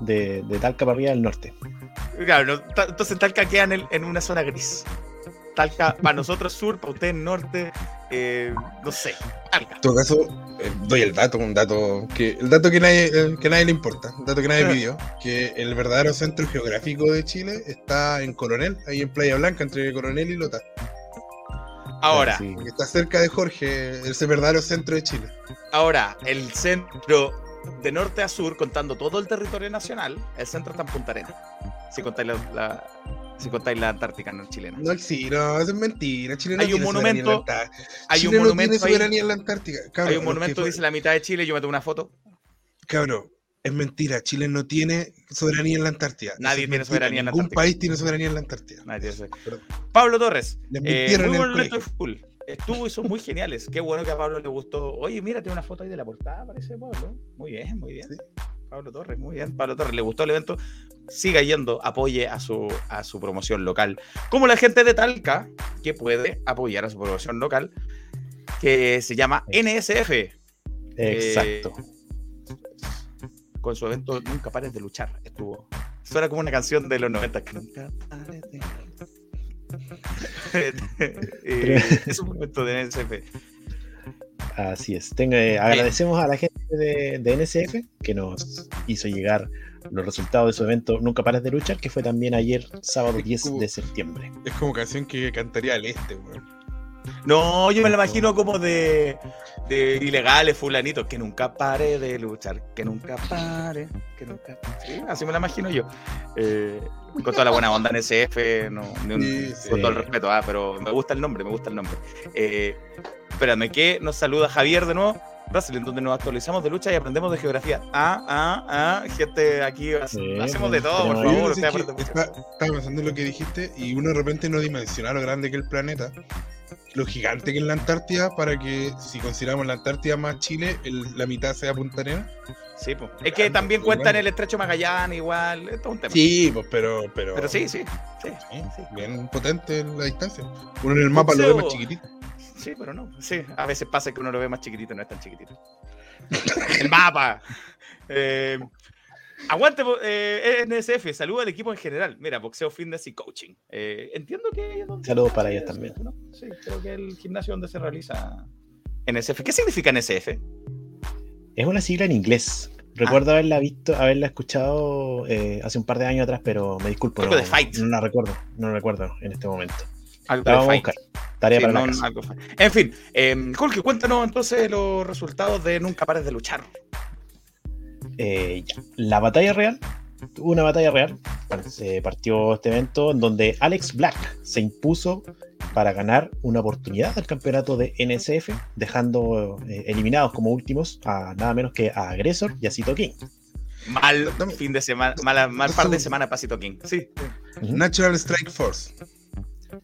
de, de Talca para arriba del norte. Claro, entonces Talca queda en, el- en una zona gris. Talca para nosotros sur, para ustedes norte, eh, no sé, Talca. En todo caso, eh, doy el dato, un dato que el dato que nadie, eh, que nadie le importa, un dato que nadie pidió, que el verdadero centro geográfico de Chile está en Coronel, ahí en Playa Blanca, entre Coronel y Lota, Ahora, Sí. está cerca de Jorge, ese verdadero centro de Chile. ahora, el centro de norte a sur, contando todo el territorio nacional, el centro está en Punta Arenas. Si contáis la, la- si contáis la Antártica, no chilena. No existe, no, eso es mentira. Chile no Hay un monumento-. Hay un no monumento tiene ahí, en la Antártica. Cabrón, hay un monumento que- dice la mitad de Chile, yo me tengo una foto. Cabrón, es mentira. Chile no tiene soberanía en la Antártida. Nadie tiene soberanía en la Ningún Antártica. país tiene soberanía en la Antártida. Nadie tiene. Pablo Torres, eh, muy en buen momento full. Estuvo y son muy geniales. Qué bueno que a Pablo le gustó. Oye, mira, tiene una foto ahí de la portada, parece Pablo. Muy bien, muy bien. Sí. Pablo Torres, muy bien. Pablo Torres, le gustó el evento. Siga yendo, apoye a su, a su promoción local. Como la gente de Talca, que puede apoyar a su promoción local, que se llama NSF. Exacto. con su evento Nunca pares de luchar. Estuvo. Suena como una canción de los 90 que nunca pares de eh, es un momento de NSF. Así es. Tenga- eh, agradecemos a la gente de, de NSF que nos hizo llegar los resultados de su evento Nunca Pares de Luchar, que fue también ayer, sábado 10 de septiembre. Es como canción que cantaría el este, weón. No, yo me lo imagino como de, de ilegales, fulanitos, que nunca pare de luchar, que nunca pare, que nunca Sí, así me lo imagino yo. Eh, con toda la buena onda en SF, no, ni un- Sí, sí. con todo el respeto, ah, pero me gusta el nombre, me gusta el nombre. Eh, espérame, que nos saluda Javier de nuevo. Wrestling, donde nos actualizamos de lucha y aprendemos de geografía. Ah, ah, ah, gente aquí Sí, hacemos de todo, por favor. usted estaba pensando en lo que dijiste y uno de repente no dimensiona lo grande que es el planeta, lo gigante que es la Antártida, para que si consideramos la Antártida más Chile, el- la mitad sea Punta Arenas. Sí, pues. Es que Grande, también muy cuenta en grande. el estrecho Magallanes, igual, esto es un tema. Sí, pues, pero, pero, Pero sí, sí, sí. sí, bien potente la distancia. Uno en el mapa lo ve más chiquitito. Sí, pero no. Sí, a veces pasa que uno lo ve más chiquitito, no es tan chiquitito. El mapa. Eh, aguante, eh, NSF, saluda al equipo en general. Mira, boxeo, fitness y coaching. Eh, entiendo que. Saludos para ellos también. ¿no? Sí, creo que el gimnasio donde se realiza NSF. ¿Qué significa NSF? Es una sigla en inglés. Ah. Recuerdo haberla visto, haberla escuchado hace un par de años atrás, pero me disculpo. Algo no, de fight. no la recuerdo, no la recuerdo en este momento. Algo La de vamos a fight. buscar. Tarea Sí, para no, la casa. algo fa- En fin, eh, Jorge, cuéntanos entonces los resultados de Nunca Pares de Luchar. Eh, ya. La batalla real, una batalla real. Se partió este evento en donde Alex Black se impuso para ganar una oportunidad al campeonato de NSF, dejando eh, eliminados como últimos a nada menos que a Agresor y a Cito King. Mal fin de semana, mala- mal par de semana, Pasito King. Sí. Natural Strike Force.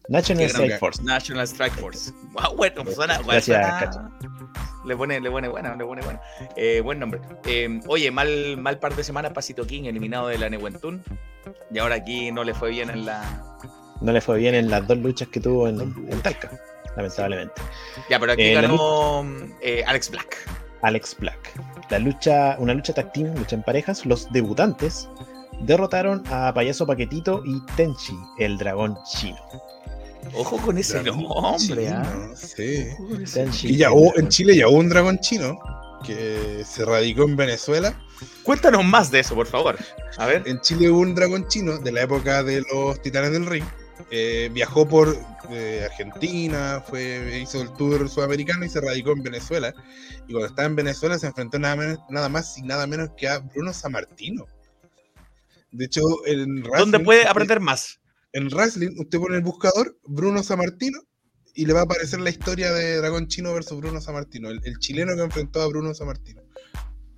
National Strike. Force. National Strike Force. Wow, bueno, suena, bueno, Gracias, suena- Cacho. Le pone, le pone bueno, le pone bueno. Eh, buen nombre. Eh, oye, mal, mal par de semanas, Pasito King, eliminado de la Nehuentún. Y ahora aquí no le fue bien en la, No le fue bien en las dos luchas que tuvo en, en Talca, lamentablemente. Ya, pero aquí Eh, ganó eh, Alex Black. Alex Black. La lucha, una lucha tag team, lucha en parejas. Los debutantes derrotaron a Payaso Paquetito y Tenchi, el dragón chino. Ojo con ese nombre, ¿ah? Chino, Sí. Tenchi, Y ya hubo, en dragón Chile ya hubo un dragón chino que se radicó en Venezuela. Cuéntanos más de eso, por favor. A ver. En Chile hubo un dragón chino de la época de los Titanes del Ring. Eh, viajó por eh, Argentina, fue, hizo el tour sudamericano y se radicó en Venezuela. Y cuando estaba en Venezuela se enfrentó nada, menos, nada más y nada menos que a Bruno Sammartino. De hecho, en ¿Dónde wrestling, puede usted- aprender más? En wrestling, usted pone el buscador Bruno Sammartino y le va a aparecer la historia de Dragón Chino versus Bruno Sammartino, el, el chileno que enfrentó a Bruno Sammartino.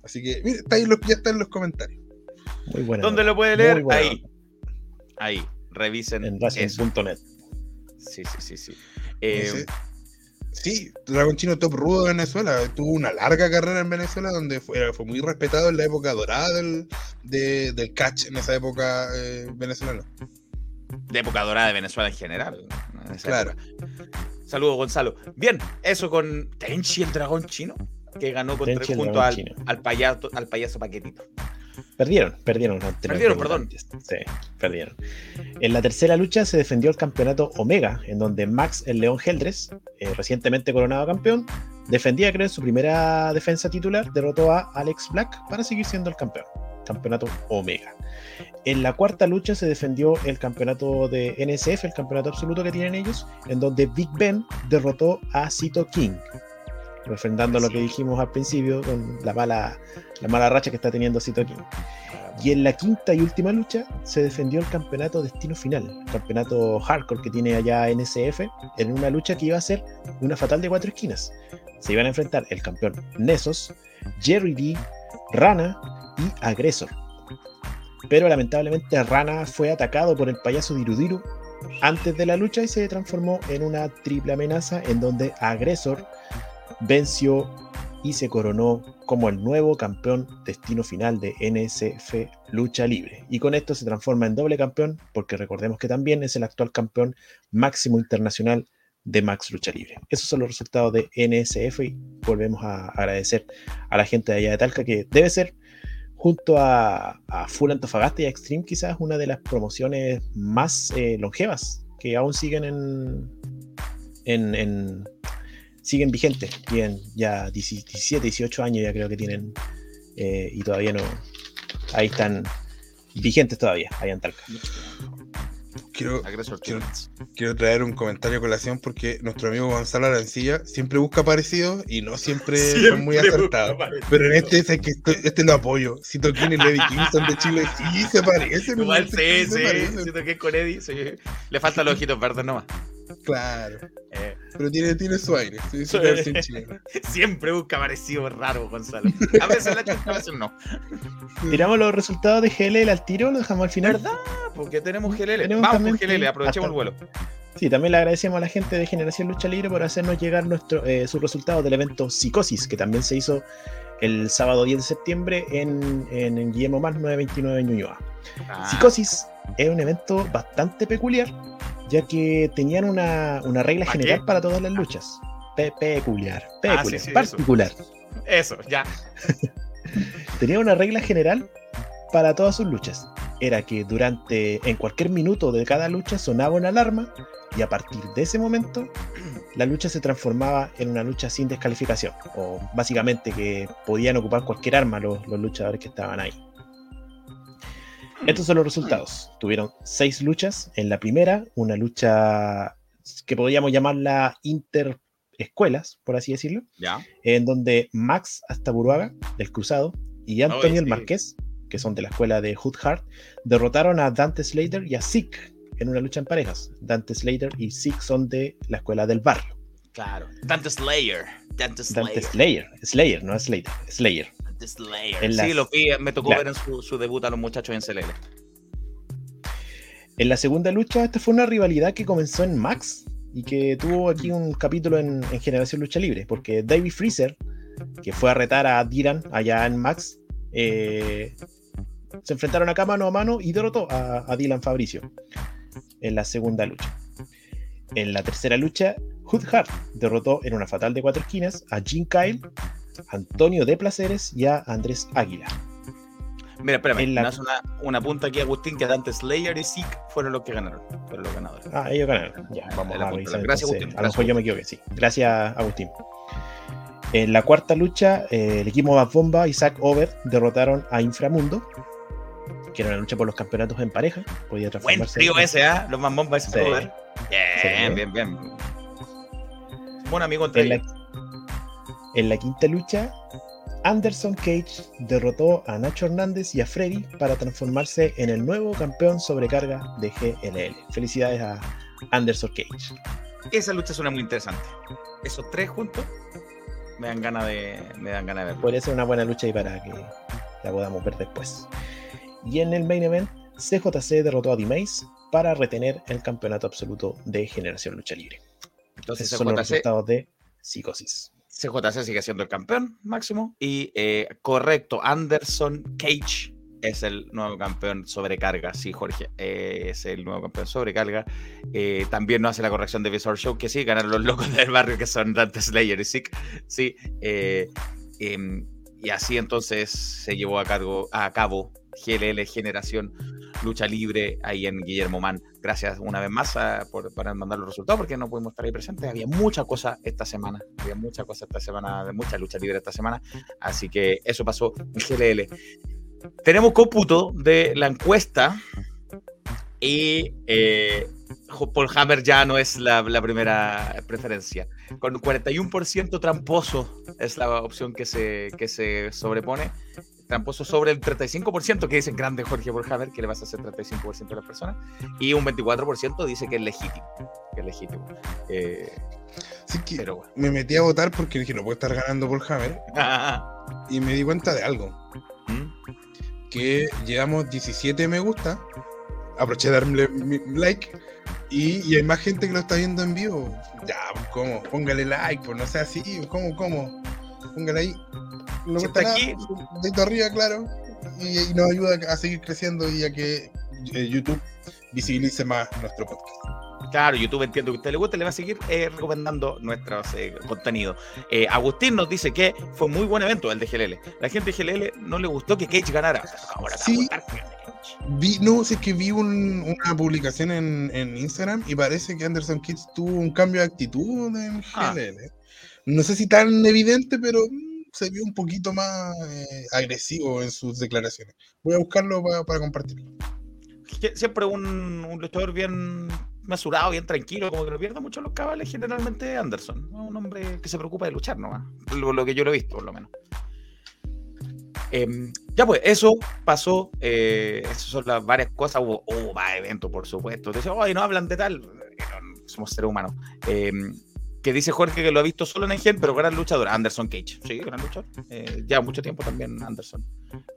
Así que, mire, está ahí los- ya está en los comentarios. Muy buena. ¿Dónde lo puede leer? Ahí. Ahí. Revisen En wrestling.net. Sí, sí, sí, sí. Eh, Sí, Dragón Chino top rudo de Venezuela. Tuvo una larga carrera en Venezuela donde fue, fue muy respetado en la época dorada del, de- del catch en esa época eh, venezolana. de época dorada de Venezuela en general. ¿no? En esa Claro. época. Saludos, Gonzalo. Bien, eso con Tenchi, el dragón chino, que ganó contra, junto al, al payaso, al payaso Paquetito. Perdieron, perdieron. Perdieron, perdón. Sí, perdieron. En la tercera lucha se defendió el campeonato Omega, en donde Max el León Geldres, eh, recientemente coronado campeón, defendía, creo, su primera defensa titular, derrotó a Alex Black para seguir siendo el campeón. Campeonato Omega. En la cuarta lucha se defendió el campeonato de NSF, el campeonato absoluto que tienen ellos, en donde Big Ben derrotó a Cito King, refrendando lo que dijimos al principio con la mala, la mala racha que está teniendo Cito King. Y en la quinta y última lucha se defendió el campeonato Destino Final, el campeonato hardcore que tiene allá NSF, en una lucha que iba a ser una fatal de cuatro esquinas. Se iban a enfrentar el campeón Nesos, Jerry D, Rana y Agresor. Pero lamentablemente Rana fue atacado por el payaso Dirudiru antes de la lucha y se transformó en una triple amenaza en donde Agresor venció y se coronó como el nuevo campeón destino final de NSF Lucha Libre. Y con esto se transforma en doble campeón, porque recordemos que también es el actual campeón máximo internacional de Max Lucha Libre. Esos son los resultados de NSF y volvemos a agradecer a la gente de allá de Talca, que debe ser, junto a, Full Antofagasta y a Extreme, quizás una de las promociones más eh, longevas que aún siguen en, en, en- siguen vigentes. Tienen ya 17, 18 años ya creo que tienen eh, y todavía no. Ahí están vigentes todavía, allá en Talca. Quiero, quiero- traer un comentario a colación porque nuestro amigo Gonzalo Arancilla siempre busca parecidos y no siempre, son muy Siempre acertados. Pero en este es el que estoy- este lo apoyo. Si Toquín y Lady Kingston de Chile sí se parecen. Igual sí sí. Siento que con Eddie. sí. Le faltan los ojitos verdes nomás. Claro. Eh, Pero tiene, tiene su aire. Sí, su siempre busca parecido raro, Gonzalo. A veces la chucha, a veces no. Tiramos los resultados de GLL al tiro, lo dejamos al final. ¿Verdad? Porque tenemos GLL. Tenemos Vamos con GLL, aprovechemos el vuelo. Sí, también le agradecemos a la gente de Generación Lucha Libre por hacernos llegar nuestro, eh, sus resultados del evento Psicosis, que también se hizo el sábado 10 de septiembre en, en, en Guillermo Más 929 en Ñuñoa. Ah, Psicosis es un evento bastante peculiar, ya que tenían una, una regla ¿Pa general qué? para todas las luchas. Pe- peculiar, Ah, peculiar, sí, sí, eso. particular. Eso, ya. Tenía una regla general para todas sus luchas. Era que durante, en cualquier minuto de cada lucha sonaba una alarma y a partir de ese momento la lucha se transformaba en una lucha sin descalificación. O básicamente que podían ocupar cualquier arma los, los luchadores que estaban ahí. Estos son los resultados. Tuvieron seis luchas. En la primera, una lucha que podríamos llamarla interescuelas, por así decirlo Ya. en donde Max Astaburuaga, del Cruzado, y Antonio Ay, el. Marqués, que son de la escuela de Hood Hart, derrotaron a Dante Slater y a Zeke en una lucha en parejas. Dante Slater y Zeke son de la escuela del barrio. Claro. Dante Slayer. Dante Dante Slayer. Slayer, Slayer, no Slater, Slayer. Slayer. Sí, lo vi, me tocó ver en su, su debut a los muchachos en CLL. En la segunda lucha, esta fue una rivalidad que comenzó en Max y que tuvo aquí un capítulo en, en Generación Lucha Libre, porque David Freezer, que fue a retar a Diran allá en Max, eh, se enfrentaron acá mano a mano y derrotó a, a Dylan Fabricio. en la segunda lucha. En la tercera lucha, Hood Hart derrotó en una fatal de cuatro esquinas a Jim Kyle, Antonio de Placeres y a Andrés Águila. Mira, espérame, la- me una, una punta aquí, Agustín, que Dante Slayer y Zeke fueron los que ganaron. Fueron los ganadores. Ah, ellos ganaron. Ya, vamos a revisar. Gracias. Agustín. A lo mejor yo me equivoqué, sí. Gracias, Agustín. En la cuarta lucha, eh, el equipo Más Bomba y Zack Over derrotaron a Inframundo, que era una lucha por los campeonatos en pareja. Podía Buen transformarse trío en- ese, ¿ah? Los ese Sí. poder. Bien, Sí. bien, bien. Buen amigo entre En la, ellos. En la quinta lucha, Anderson Cage derrotó a Nacho Hernández y a Freddy para transformarse en el nuevo campeón sobrecarga de GLL. Felicidades a Anderson Cage. Esa lucha suena muy interesante. Esos tres juntos me dan ganas de, me dan ganas de verlo. Una buena lucha y para que la podamos ver después. Y en el main event, CJC derrotó a D-Mace para retener el campeonato absoluto de Generación Lucha Libre. Entonces Esos son los resultados de Psicosis. CJC sigue siendo el campeón máximo. Y eh, correcto, Anderson Cage es el nuevo campeón sobrecarga. Sí, Jorge, eh, es el nuevo campeón sobrecarga. Eh, también no hace la corrección de Visor Show, que sí, ganaron los locos del barrio, que son Dante Slayer y Zeke. Sí, eh, em, y así entonces se llevó a, cargo, a cabo GLL Generación Lucha Libre ahí en Guillermo Man. Gracias una vez más a- por, por mandar los resultados porque no pudimos estar ahí presentes. Había mucha cosa esta semana, había mucha cosa esta semana, mucha lucha libre esta semana. Así que eso pasó en GLL. Tenemos cómputo de la encuesta y eh, Paul Hammer ya no es la, la primera preferencia. Con 41% tramposo es la opción que se, que se sobrepone. Tramposo sobre el 35% que dicen grande Jorge Hammer, que le vas a hacer 35% de las personas. Y un 24% dice que es legítimo. Que es legítimo. Eh, que pero bueno. me metí a votar porque dije, no puedo estar ganando por Hammer. Y me di cuenta de algo. ¿Mm? Que llevamos 17 me gusta. Aproveché de darle like. Y, y hay más gente que lo está viendo en vivo. Ya, pues, ¿cómo? Póngale like, pues no sea así. ¿Cómo? ¿Cómo? Póngale ahí. No cuesta está nada. aquí. Dedito arriba, claro. Y, y nos ayuda a seguir creciendo y a que eh, YouTube visibilice más nuestro podcast. Claro, YouTube entiendo que a usted le gusta, le va a seguir eh, recomendando nuestros eh, contenidos. Eh, Agustín nos dice que fue muy buen evento el de GLL. La gente de GLL no le gustó que Cage ganara. Ahora a Sí. Vi, no, si es que vi un- una publicación en, en Instagram y parece que Anderson Kids tuvo un cambio de actitud en Ah. GLL. No sé si tan evidente, pero mm, se vio un poquito más eh, agresivo en sus declaraciones. Voy a buscarlo pa- para compartirlo. Siempre un, un luchador bien mesurado, bien tranquilo, como que no pierde mucho los cabales, generalmente Anderson. Un hombre que se preocupa de luchar nomás. Lo, lo que yo lo he visto, por lo menos. Em, ya pues, eso pasó. Eh, esas son las varias cosas. Hubo, hubo más eventos, por supuesto. Dice, hoy no hablan de tal. Eh, Somos seres humanos. Em, que dice Jorge que lo ha visto solo en Engen, pero gran luchador. Anderson Cage. Sí, gran luchador. Eh, ya mucho tiempo también Anderson.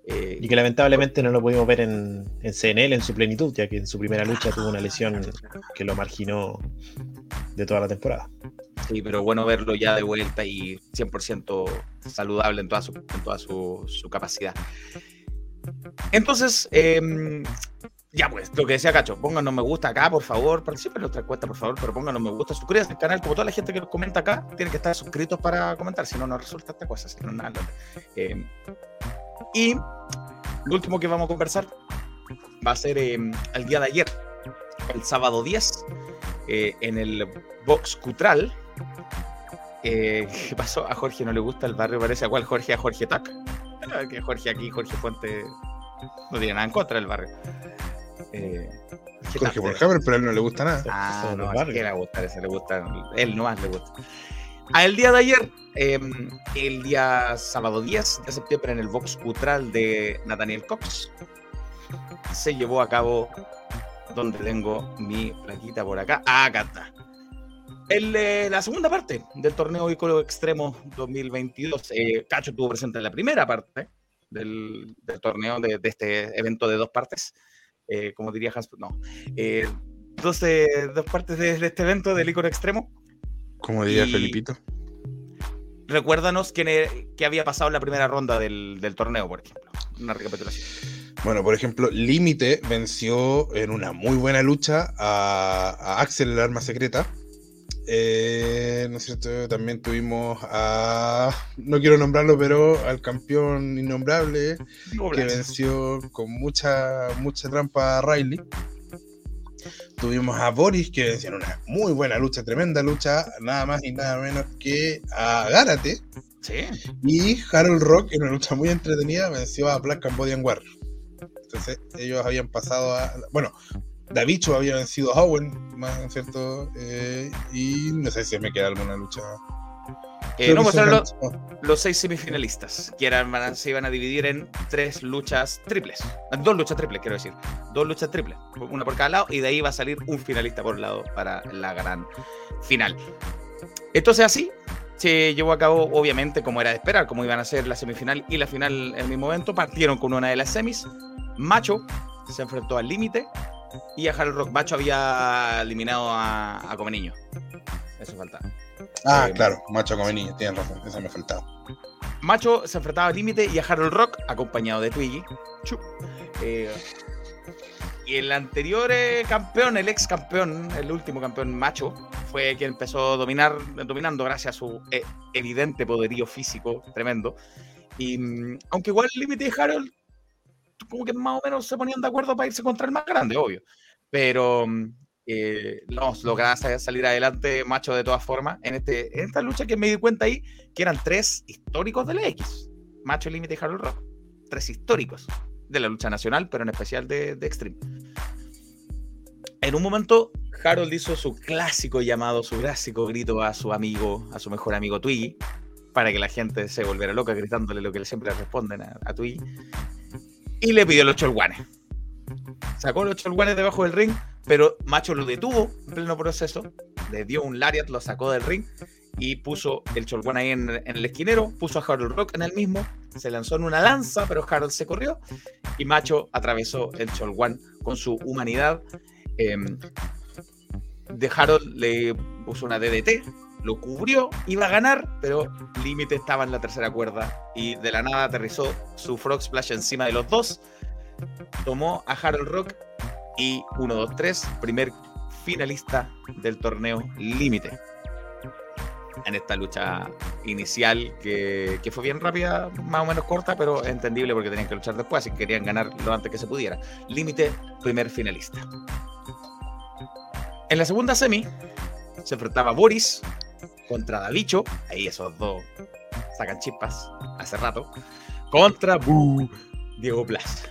Eh, Y que lamentablemente no lo pudimos ver en, en CNL en su plenitud, ya que en su primera lucha tuvo una lesión que lo marginó de toda la temporada. Sí, pero bueno verlo ya de vuelta y 100% saludable en toda su, en toda su, su capacidad. Entonces, em, ya pues, lo que decía Cacho, pónganos me gusta acá, por favor, participen en nuestra cuenta, por favor, pero pónganos me gusta, suscríbanse al canal, como toda la gente que nos comenta acá, tienen que estar suscritos para comentar, si no, no resulta esta cosa, si no, nada. Em, y lo último que vamos a conversar va a ser em, el día de ayer, el sábado 10, eh, en el Box Cutral, eh, ¿Qué pasó? A Jorge no le gusta el barrio, parece. ¿A cuál Jorge? A Jorge Tac. Jorge aquí, Jorge Fuente, no tiene nada en contra del barrio. Eh, Jorge Hammer, pero a él no le gusta nada. Ah, no, así que le gusta, ese le gusta, él nomás le gusta. A el día de ayer, eh, el día sábado 10 de septiembre, en el Vox Cutral de Nathaniel Cox, se llevó a cabo donde tengo mi plaquita por acá. Ah, acá está. El, eh, la segunda parte del torneo Ícolo Extremo 2022. Eh, Cacho estuvo presente en la primera parte del, del torneo, de, de este evento de dos partes. Eh, como diría Hans, no. Eh, dos, dos partes de, de este evento del Ícolo Extremo. Como diría Y- Felipito. Recuérdanos qué había pasado en la primera ronda del, del torneo, por ejemplo. Una recapitulación. Bueno, por ejemplo, Límite venció en una muy buena lucha a, a Axel, el arma secreta. Eh, ¿No es cierto? También tuvimos a. No quiero nombrarlo, pero al campeón innombrable que venció con mucha, mucha trampa a Riley. Tuvimos a Boris que venció en una muy buena lucha, tremenda lucha, nada más y nada menos que a Gárate. Sí. Y Harold Rock en una lucha muy entretenida venció a Black Cambodian Warrior. Entonces ellos habían pasado a... Bueno, Davicho había vencido a Owen, más ¿no es cierto? Eh, y no sé si me queda alguna lucha. Eh, no, pues eran can- los, los seis semifinalistas, que eran, se iban a dividir en tres luchas triples. Dos luchas triples, quiero decir. Dos luchas triples, una por cada lado, y de ahí va a salir un finalista por lado para la gran final. Entonces así se llevó a cabo, obviamente, como era de esperar, como iban a ser la semifinal y la final en el mismo momento. Partieron con una de las semis. Macho se enfrentó al límite y a Harold Rock. Macho había eliminado a, a Come Niño. Eso faltaba. Ah, Eh, claro, macho come niño, tienen razón, esa me faltaba. Macho se enfrentaba al límite y a Harold Rock, acompañado de Twiggy. Eh, y el anterior eh, campeón, el ex campeón, el último campeón macho, fue quien empezó a dominar, dominando gracias a su evidente poderío físico tremendo. Y mm, aunque igual el límite y Harold, como que más o menos se ponían de acuerdo para irse contra el más grande, obvio. Pero mm, eh, no, lograba sa- salir adelante macho de todas formas en, este, en esta lucha que me di cuenta ahí que eran tres históricos de la X. Macho Límite y Harold Rock. Tres históricos de la lucha nacional, pero en especial de, de Extreme. En un momento, Harold hizo su clásico llamado, su clásico grito a su amigo, a su mejor amigo Twiggy, para que la gente se volviera loca gritándole lo que siempre responden a, a Twiggy. Y le pidió los cholguanes. Sacó los cholguanes debajo del ring, pero Macho lo detuvo en pleno proceso, le dio un lariat, lo sacó del ring y puso el cholguán ahí en, el esquinero, puso a Harold Rock en el mismo, se lanzó en una lanza, pero Harold se corrió y Macho atravesó el cholguán con su humanidad. em, de Harold le puso una DDT, lo cubrió, iba a ganar, pero Límite estaba en la tercera cuerda y de la nada aterrizó su Frog Splash encima de los dos, tomó a Harold Rock y 1, 2, 3, primer finalista del torneo Límite. En esta lucha inicial que, que fue bien rápida, más o menos corta, pero entendible porque tenían que luchar después, que querían ganar lo antes que se pudiera. Límite, primer finalista. En la segunda semi se enfrentaba Boris contra Davicho, ahí esos dos sacan chispas hace rato, contra Diego Plaza.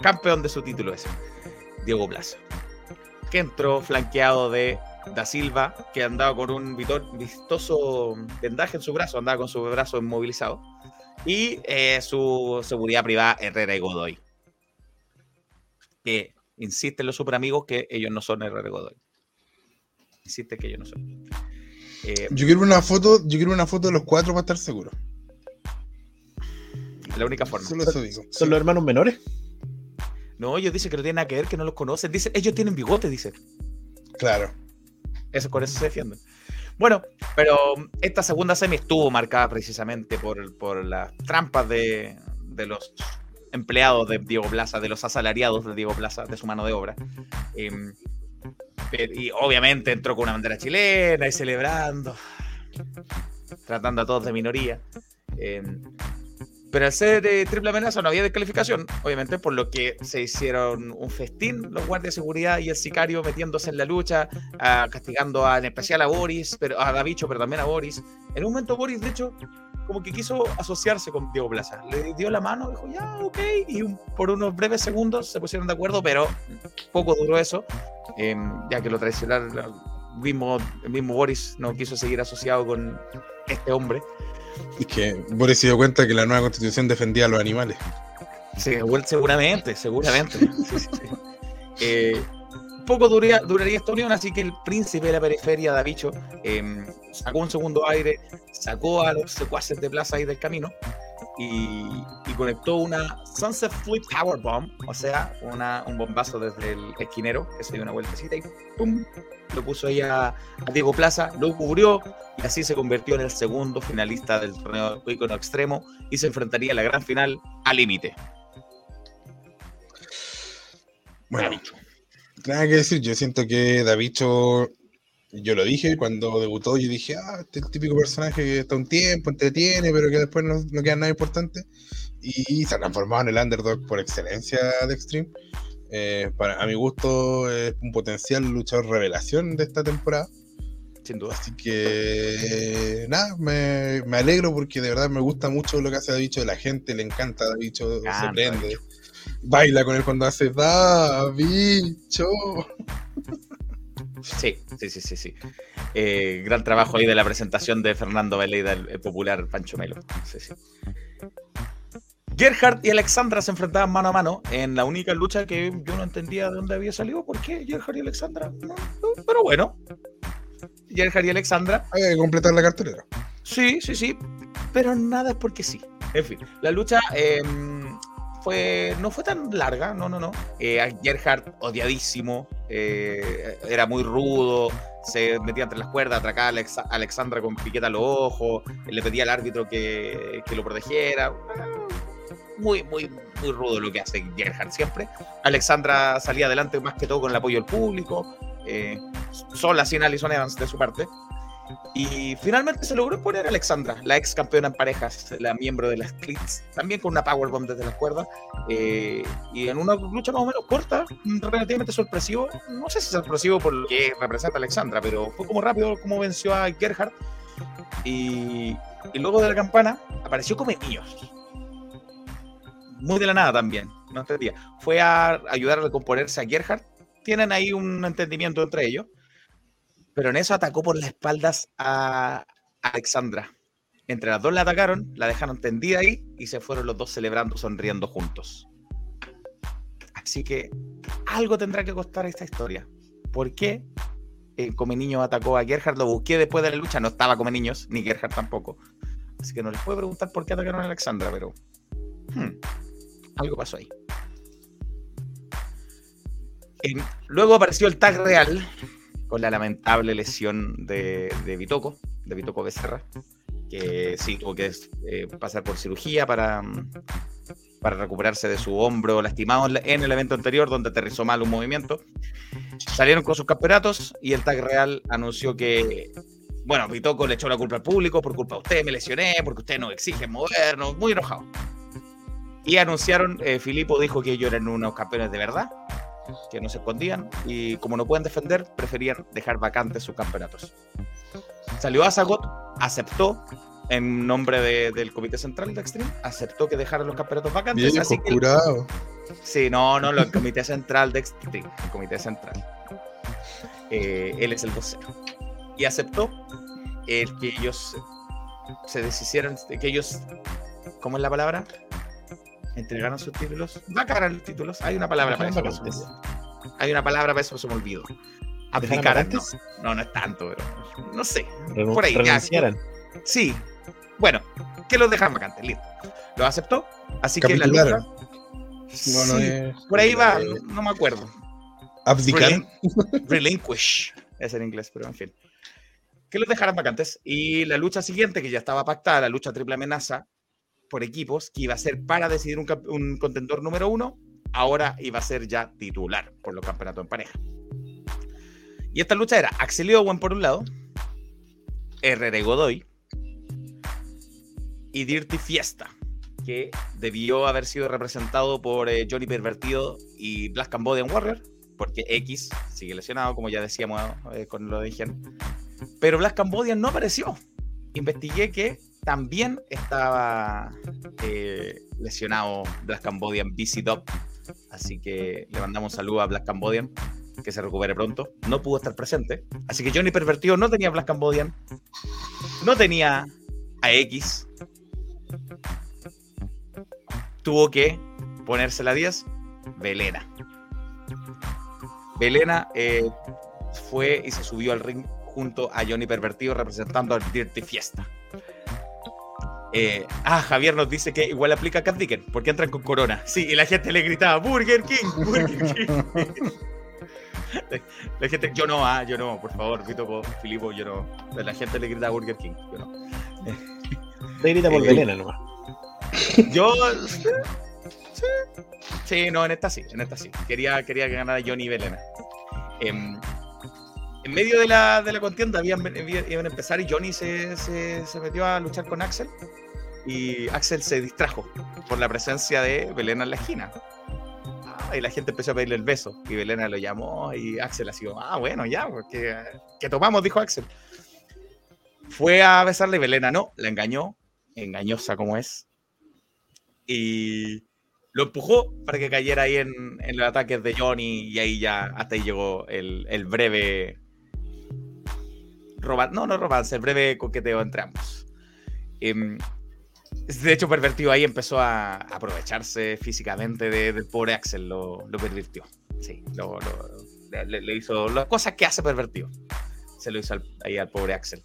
Campeón de su título ese, Diego Plaza. Que entró flanqueado de Da Silva, que andaba con un vistoso vendaje en su brazo, andaba con su brazo inmovilizado. Y eh, su seguridad privada, Herrera y Godoy. Que insisten los super amigos que ellos no son Herrera y Godoy. Insisten que ellos no son. Eh, Yo quiero una foto, yo quiero una foto de los cuatro para estar seguro. la única forma. Solo eso digo. ¿Son los hermanos menores? No, ellos dicen que no tienen nada que ver, que no los conocen. Dicen, ellos tienen bigote, dicen. Claro. Eso, con eso se defienden. Bueno, pero esta segunda semi estuvo marcada precisamente por, por las trampas de, de los empleados de Diego Plaza, de los asalariados de Diego Plaza, de su mano de obra. Pero- y obviamente entró con una bandera chilena y celebrando, tratando a todos de minoría. Em, pero al ser eh, triple amenaza no había descalificación, obviamente, por lo que se hicieron un festín los guardias de seguridad y el sicario metiéndose en la lucha, ah, castigando a- en especial a Boris, pero a Davicho, pero también a Boris. En un momento Boris, de hecho, como que quiso asociarse con Diego Plaza. Le dio la mano, dijo, ya, ok, y un- por unos breves segundos se pusieron de acuerdo, pero poco duró eso, em, ya que lo traicionaron. Mismo, el mismo Boris no quiso seguir asociado con este hombre. Es que Boris se dio cuenta que la nueva constitución defendía a los animales. Sí, seguramente, seguramente. Sí, sí, sí. Eh, poco duraría, duraría esta unión, así que el príncipe de la periferia, Davicho, eh, sacó un segundo aire, sacó a los secuaces de plaza ahí del camino y, y conectó una Sunset Flip Power Bomb, o sea, una, un bombazo desde el esquinero, que se dio una vueltecita y ¡pum! Lo puso ahí a, a Diego Plaza, lo cubrió y así se convirtió en el segundo finalista del torneo Icono Extremo y se enfrentaría a la gran final al límite. Bueno, Davicho. Nada que decir, yo siento que Davicho, yo lo dije cuando debutó, yo dije, ah, este es el típico personaje que está un tiempo, entretiene, pero que después no, no queda nada importante. Y se ha transformado en el underdog por excelencia de Extreme. Eh, para, a mi gusto es un potencial luchador revelación de esta temporada. Sin duda. Así que nada, me, me alegro porque de verdad me gusta mucho lo que hace Davicho, la gente le encanta Davicho, se Encanta, prende. Davicho. Baila con él cuando hace Davicho. Sí, sí, sí, sí, sí. Eh, gran trabajo ahí de la presentación de Fernando Veleida, el, el popular Pancho Melo. Sí, sí. Gerhard y Alexandra se enfrentaban mano a mano en la única lucha que yo no entendía de dónde había salido. ¿Por qué Gerhard y Alexandra? No, no, pero bueno. Gerhard y Alexandra Hay que completar la cartelera. Sí, sí, sí. Pero nada es porque sí. En fin, la lucha eh, no fue tan larga, no, no, no. Eh, Gerhard, odiadísimo, eh, era muy rudo, se metía entre las cuerdas, atracaba a Alexandra con piqueta a los ojos, le pedía al árbitro que, que lo protegiera. Muy, muy, muy rudo lo que hace Gerhard siempre. Alexandra salía adelante más que todo con el apoyo del público, eh, sola, sin Alison Evans de su parte. Y finalmente se logró poner a Alexandra, la ex campeona en parejas, la miembro de las Clits, también con una powerbomb desde las cuerdas. eh, y en una lucha más o menos corta, relativamente sorpresivo. No sé si sorpresivo por lo que representa a Alexandra, pero fue como rápido como venció a Gerhard. Y, y luego de la campana apareció como niños. Muy de la nada también, no entendía. Fue a ayudar a recomponerse a Gerhard. Tienen ahí un entendimiento entre ellos. Pero en eso atacó por las espaldas a Alexandra. Entre las dos la atacaron, la dejaron tendida ahí y se fueron los dos celebrando, sonriendo juntos. Así que algo tendrá que costar esta historia. ¿Por qué eh, Come Niños atacó a Gerhard? Lo busqué después de la lucha, no estaba Come Niños, ni Gerhard tampoco. Así que no les puedo preguntar por qué atacaron a Alexandra, pero hmm, algo pasó ahí. En- luego apareció el tag real con la lamentable lesión de, de Bitoco, de Bitoco Becerra, que sí tuvo que eh, pasar por cirugía para, para recuperarse de su hombro lastimado en el evento anterior, donde aterrizó mal un movimiento. Salieron con sus campeonatos y el tag real anunció que, bueno, Bitoco le echó la culpa al público, por culpa de usted me lesioné, porque usted no exige movernos, muy enojado. Y anunciaron, eh, Filipo dijo que ellos eran unos campeones de verdad, que no se escondían y como no pueden defender, preferían dejar vacantes sus campeonatos. Salió Azagot, aceptó en nombre de- del Comité Central de Extreme, aceptó que dejaran los campeonatos vacantes. Así que, sí, no, no, no, el Comité Central de Extreme, el Comité Central. Eh, él es el vocero. Y aceptó el que ellos se deshicieran, que ellos, ¿cómo es la palabra? Entregaron sus títulos. Vacaran los títulos. Hay una palabra para eso. Vacantes. Hay una palabra para eso, se me olvidó. Abdicaran, no. No, no es tanto, pero no sé. Renun- Por ahí, ya. Sí. Bueno, que los dejan vacantes, listo. Lo aceptó. Así que la lucha. No, no Sí, es. por ahí va, no, no me acuerdo. Abdicar. Relin- Relinquish es en inglés, pero en fin. Que los dejaran vacantes. Y la lucha siguiente, que ya estaba pactada, la lucha triple amenaza por equipos, que iba a ser para decidir un, un contendor número uno, ahora iba a ser ya titular por los campeonatos en pareja. Y esta lucha era Axel Owen por un lado, RR Godoy y Dirty Fiesta, que debió haber sido representado por eh, Johnny Pervertido y Black Cambodian Warrior, porque X sigue lesionado, como ya decíamos eh, con lo de Higiene. Pero Black Cambodian no apareció. Investigué que también estaba eh, lesionado Black Cambodian BC. Así que le mandamos un saludo a Black Cambodian, que se recupere pronto. No pudo estar presente. Así que Johnny Pervertido no tenía Black Cambodian. No tenía a X. Tuvo que ponerse la 10. Belena. Belena eh, fue y se subió al ring junto a Johnny Pervertido representando al Dirty Fiesta. Eh, ah, Javier nos dice que igual aplica a Cat Dicken, porque entran con corona. Sí, y la gente le gritaba Burger King, Burger King. la gente, yo no, ah, yo no, por favor, Vito Filipo, yo no. La gente le gritaba Burger King, yo no. Te grita por Eh, Belena nomás. Yo. Sí, Sí, no, en esta sí, en esta sí. Quería, quería que ganara Johnny Belena. Em, en medio de la, de la contienda habían, iban a empezar y Johnny se, se, se, metió a luchar con Axel y Axel se distrajo por la presencia de Belena en la esquina. Ah, y la gente empezó a pedirle el beso y Belena lo llamó y Axel así, ah, bueno, ya, porque, que tomamos, dijo Axel. Fue a besarle y Belena no, la engañó, engañosa como es. Y lo empujó para que cayera ahí en, en los ataques de Johnny y ahí ya hasta ahí llegó el, el breve no, no romance, el breve coqueteo entre ambos. Em, de hecho, pervertido ahí empezó a aprovecharse físicamente del pobre Axel, lo, lo pervirtió. Sí, lo, le, hizo las cosas que hace pervertido. Se lo hizo ahí al pobre Axel.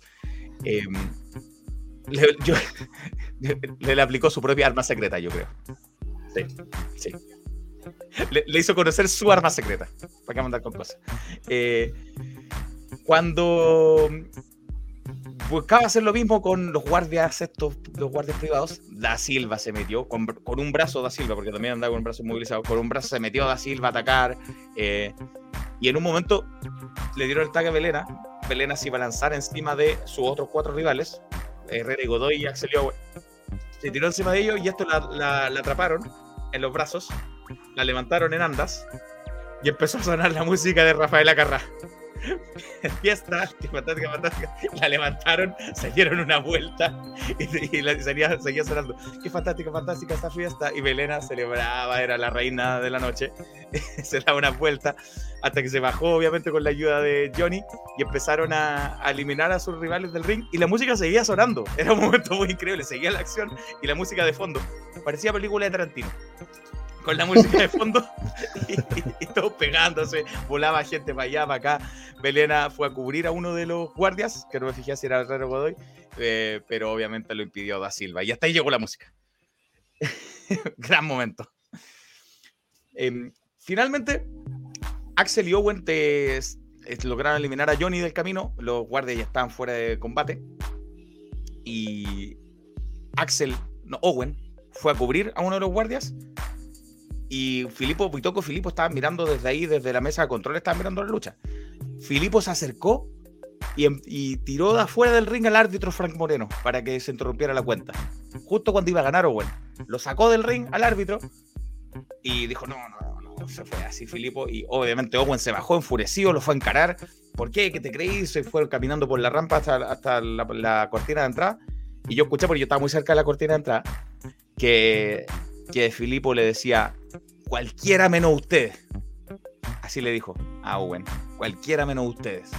Em, le, le, aplicó su propia arma secreta, yo creo. Sí, sí. Le, hizo conocer su arma secreta. ¿Para qué mandar con cosas? Eh, cuando buscaba hacer lo mismo con los guardias estos, los guardias privados, Da Silva se metió con, un brazo Da Silva, porque también andaba con un brazo movilizado, con un brazo se metió Da Silva a atacar eh, y en un momento le dieron el tag a Belena, Belena se iba a lanzar encima de sus otros cuatro rivales, Herrera y Godoy y Axel Se tiró encima de ellos y esto la, la atraparon en los brazos, la levantaron en andas y empezó a sonar la música de Rafael Acarrá. fiesta, qué fantástica, fantástica. La levantaron, se dieron una vuelta y, la, seguía, seguía sonando. Qué fantástica, fantástica esta fiesta. Y Belena celebraba, era la reina de la noche. se daba una vuelta hasta que se bajó, obviamente, con la ayuda de Johnny y empezaron a, eliminar a sus rivales del ring. Y la música seguía sonando. Era un momento muy increíble. Seguía la acción y la música de fondo. Parecía película de Tarantino con la música de fondo y, todo pegándose, volaba gente para allá, para acá. Belena fue a cubrir a uno de los guardias, que no me fijé si era Herrero Godoy, eh, pero obviamente lo impidió Da Silva. Y hasta ahí llegó la música. Gran momento. Em, finalmente, Axel y Owen te, lograron eliminar a Johnny del camino. Los guardias ya estaban fuera de combate. Y Axel, no, Owen, fue a cubrir a uno de los guardias y Filipo, Pitoco Filipo estaban mirando desde ahí, desde la mesa de control, estaban mirando la lucha. Filipo se acercó y, em, y, tiró de afuera del ring al árbitro Frank Moreno para que se interrumpiera la cuenta. Justo cuando iba a ganar Owen. Lo sacó del ring al árbitro y dijo, no, no, no, se fue así Filipo. Y obviamente Owen se bajó enfurecido, lo fue a encarar. ¿Por qué? ¿Qué te creí? Se fue caminando por la rampa hasta, hasta la, la cortina de entrada. Y yo escuché, porque yo estaba muy cerca de la cortina de entrada, que que Filipo le decía, cualquiera menos ustedes. Así le dijo a Owen, cualquiera menos ustedes.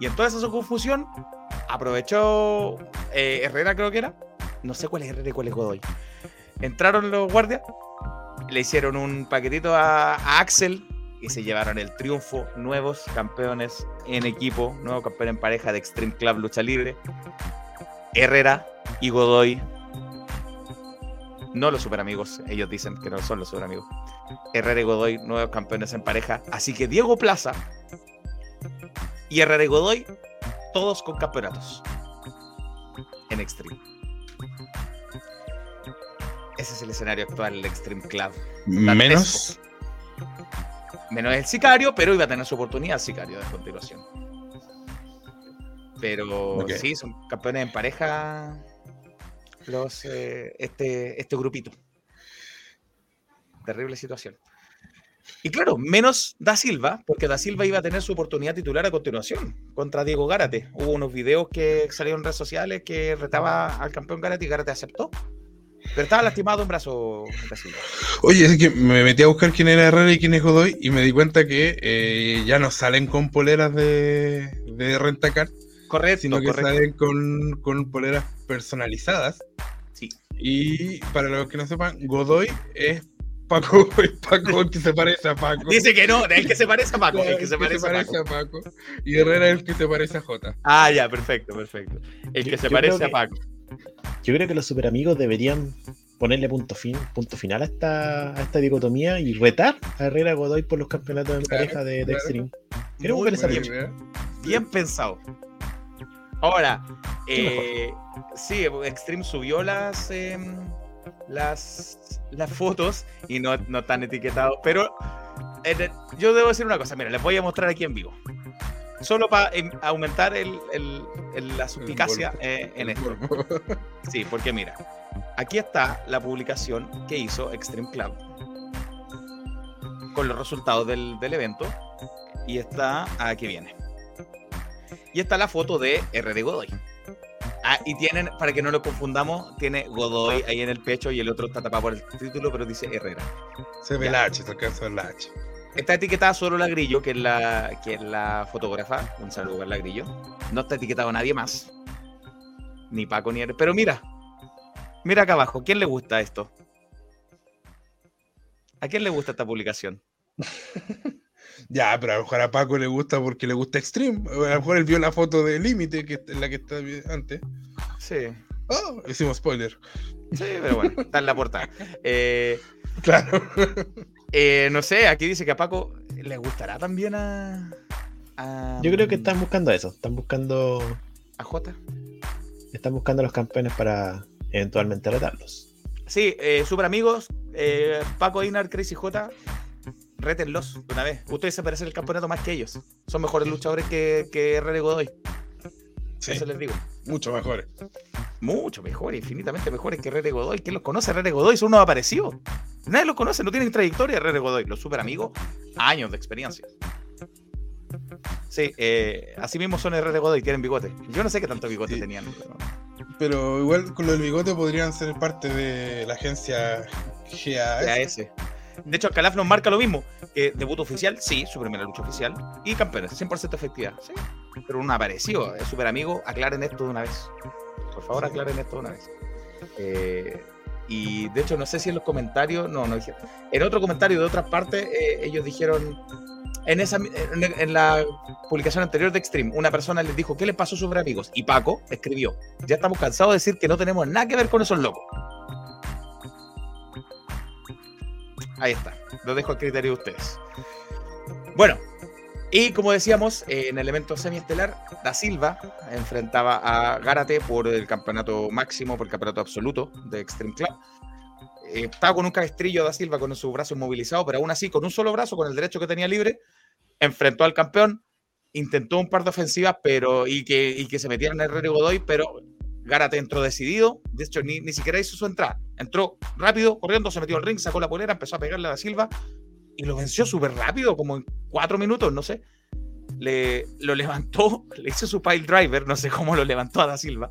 Y en toda esa confusión, aprovechó eh, Herrera, creo que era. No sé cuál es Herrera y cuál es Godoy. Entraron los guardias, le hicieron un paquetito a, a Axel y se llevaron el triunfo. Nuevos campeones en equipo, nuevo campeón en pareja de Extreme Club Lucha Libre. Herrera y Godoy no los super amigos, ellos dicen que no son los super amigos. Herrera y Godoy, nuevos campeones en pareja. Así que Diego Plaza y Herrera y Godoy, todos con campeonatos en Extreme. Ese es el escenario actual del Extreme Club. Menos. Menos el sicario, pero iba a tener su oportunidad el sicario de continuación. Pero sí, son campeones en pareja los, eh, este, este grupito. Terrible situación. Y claro, menos Da Silva, porque Da Silva iba a tener su oportunidad titular a continuación contra Diego Gárate. Hubo unos videos que salieron en redes sociales que retaba al campeón Gárate y Gárate aceptó. Pero estaba lastimado en brazo Da Silva. Oye, es que me metí a buscar quién era Herrera y quién es Godoy y me di cuenta que eh, ya no salen con poleras de, de Rentacar Correcto. Sino que salen con, con poleras personalizadas. Sí. Y para los que no sepan, Godoy es Paco, es Paco el que se parece a Paco. Dice que no, el que se parece a Paco. El que se parece, a, Paco. Y Herrera es el que se parece a Jota. Ah, ya, perfecto, perfecto. El que se parece a Paco. Yo creo que los super amigos deberían ponerle punto, fin, punto final a esta, a esta dicotomía y retar a Herrera Godoy por los campeonatos de pareja de, de Extreme. Creo que les bien, bien pensado. Ahora, eh, sí, Extreme subió las, em, las, las fotos y no, no están etiquetados, pero eh, yo debo decir una cosa, mira, les voy a mostrar aquí en vivo. Solo para aumentar el, el, el- la suspicacia eh, en esto. Sí, porque mira, aquí está la publicación que hizo Extreme Club con los resultados del, del evento y está aquí viene. Y está la foto de RD Godoy. Ah, y tienen, para que no lo confundamos, tiene Godoy ahí en el pecho y el otro está tapado por el título, pero dice Herrera. Se ve la H, se alcanza a la H. Está etiquetada solo la Grillo, que es la, que es la fotógrafa. Un saludo para la Grillo. No está etiquetado nadie más. Ni Paco ni... Pero mira. Mira acá abajo. ¿Quién le gusta esto? ¿A quién le gusta esta publicación? Ya, pero a lo mejor a Paco le gusta porque le gusta Extreme. A lo mejor él vio la foto de Límite, que es la que está antes. Sí. Oh, hicimos spoiler. Sí, pero bueno, está en la portada. Eh, Claro. eh, no sé, aquí dice que a Paco le gustará también a... a- Yo creo que están buscando eso. Están buscando. A Jota. Están buscando a los campeones para eventualmente retarlos. Sí, eh, super amigos, eh, Paco Einar, Crazy J, rétenlos de una vez. Ustedes se merecen el campeonato más que ellos. Son mejores luchadores que, que Godoy. Sí, Eso les digo. mucho mejor. Mucho mejores, infinitamente mejores que y Godoy. ¿Quién los conoce? Y Godoy son unos aparecidos. Nadie los conoce, no tienen trayectoria y Godoy. Los super amigos, años de experiencia. Sí, eh, así mismo son y Godoy, tienen bigote. Yo no sé qué tanto bigote Sí. tenían. pero- Pero igual con lo del bigote podrían ser parte de la agencia GAS. GAS. De hecho, Calaf nos marca lo mismo. Que debut oficial, sí, su primera lucha oficial. Y campeones, 100% efectividad. Sí. Pero un aparecido, es súper amigo. Aclaren esto de una vez. Por favor, aclaren esto de una vez. Eh, y de hecho, no sé si en los comentarios, no, no dijeron. En otro comentario de otra parte, eh, ellos dijeron. En, en, la publicación anterior de Extreme, una persona les dijo, ¿qué les pasó sobre amigos? Y Paco escribió, ya estamos cansados de decir que no tenemos nada que ver con esos locos. Ahí está, lo dejo al criterio de ustedes. Bueno, y como decíamos, en el evento semiestelar, Da Silva enfrentaba a Gárate por el campeonato máximo, por el campeonato absoluto de Extreme Club. Eh, estaba con un cabestrillo Da Silva con su brazo inmovilizado, pero aún así, con un solo brazo, con el derecho que tenía libre, enfrentó al campeón, intentó un par de ofensivas pero, y, que, y que se metieran Herrero y Godoy, pero Gárate entró decidido, de hecho ni, ni siquiera hizo su entrada, entró rápido, corriendo, se metió al ring, sacó la polera, empezó a pegarle a Da Silva y lo venció súper rápido, como en cuatro minutos, no sé. Le, lo levantó, le hizo su pile driver, no sé cómo lo levantó a Da Silva,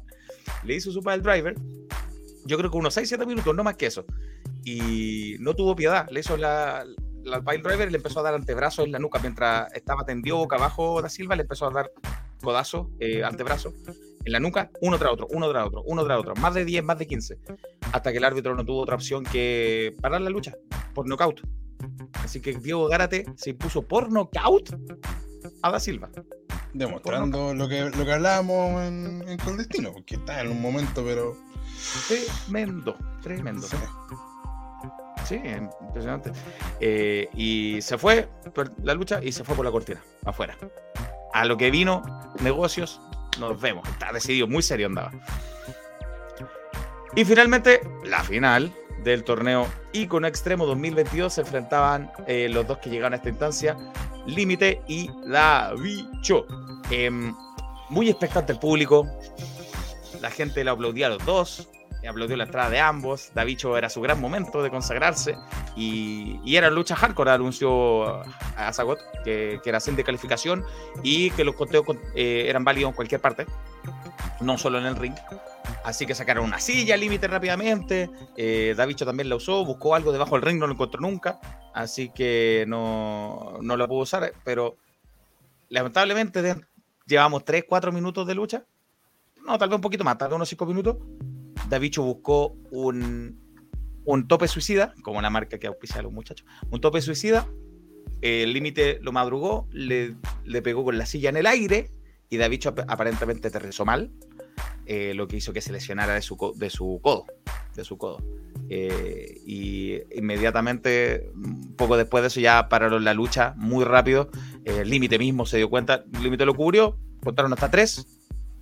le hizo su pile driver, yo creo que unos 6-7 minutos, no más que eso. Y no tuvo piedad, le hizo la, la pile driver le empezó a dar antebrazo en la nuca. Mientras estaba tendido boca abajo Da Silva, le empezó a dar codazo, eh, antebrazo, en la nuca, uno tras otro, uno tras otro, uno tras otro, más de 10, más de 15, hasta que el árbitro no tuvo otra opción que parar la lucha por nocaut. Así que Diego Gárate se impuso por nocaut a Da Silva. Demostrando lo que, lo que hablábamos en, en Clandestino, porque está en un momento, pero. Tremendo, tremendo. Sí. Sí, impresionante. Eh, y se fue la lucha y se fue por la cortina, afuera. A lo que vino, negocios, nos vemos. Está decidido, muy serio andaba. Y finalmente, la final del torneo Icono Extremo 2022 se enfrentaban eh, los dos que llegaron a esta instancia, Límite y Davicho. Em, muy expectante el público. La gente le aplaudía a los dos. Aplaudió la entrada de ambos. Davicho era su gran momento de consagrarse. Y, era lucha hardcore, anunció a Zagot, que, era sin descalificación y que los conteos con- eh, eran válidos en cualquier parte, no solo en el ring. Así que sacaron una silla límite rápidamente. Eh, Davicho también la usó, buscó algo debajo del ring, no lo encontró nunca. Así que no, no lo pudo usar. Pero lamentablemente llevamos 3-4 minutos de lucha. No, tal vez un poquito más, tal vez unos 5 minutos. Davicho buscó un, un tope suicida, como la marca que auspicia a los muchachos. Un tope suicida. El límite lo madrugó, le, le pegó con la silla en el aire y Davicho ap- aparentemente aterrizó mal, eh, lo que hizo que se lesionara de su, de su codo. De su codo. Eh, y inmediatamente, un poco después de eso, ya pararon la lucha muy rápido. Eh, el límite mismo se dio cuenta, el límite lo cubrió, contaron hasta tres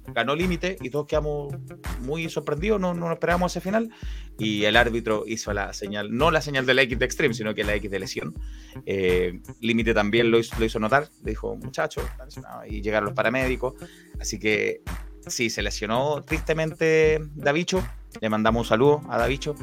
ganó límite y todos quedamos muy sorprendidos, no, no esperábamos ese final. Y el árbitro hizo la señal, no la señal de la X de Extreme, sino que la X de lesión. Eh, límite también lo hizo, lo hizo notar, le dijo, muchacho, y llegaron los paramédicos. Así que sí, se lesionó tristemente Davicho. Le mandamos un saludo a Davicho.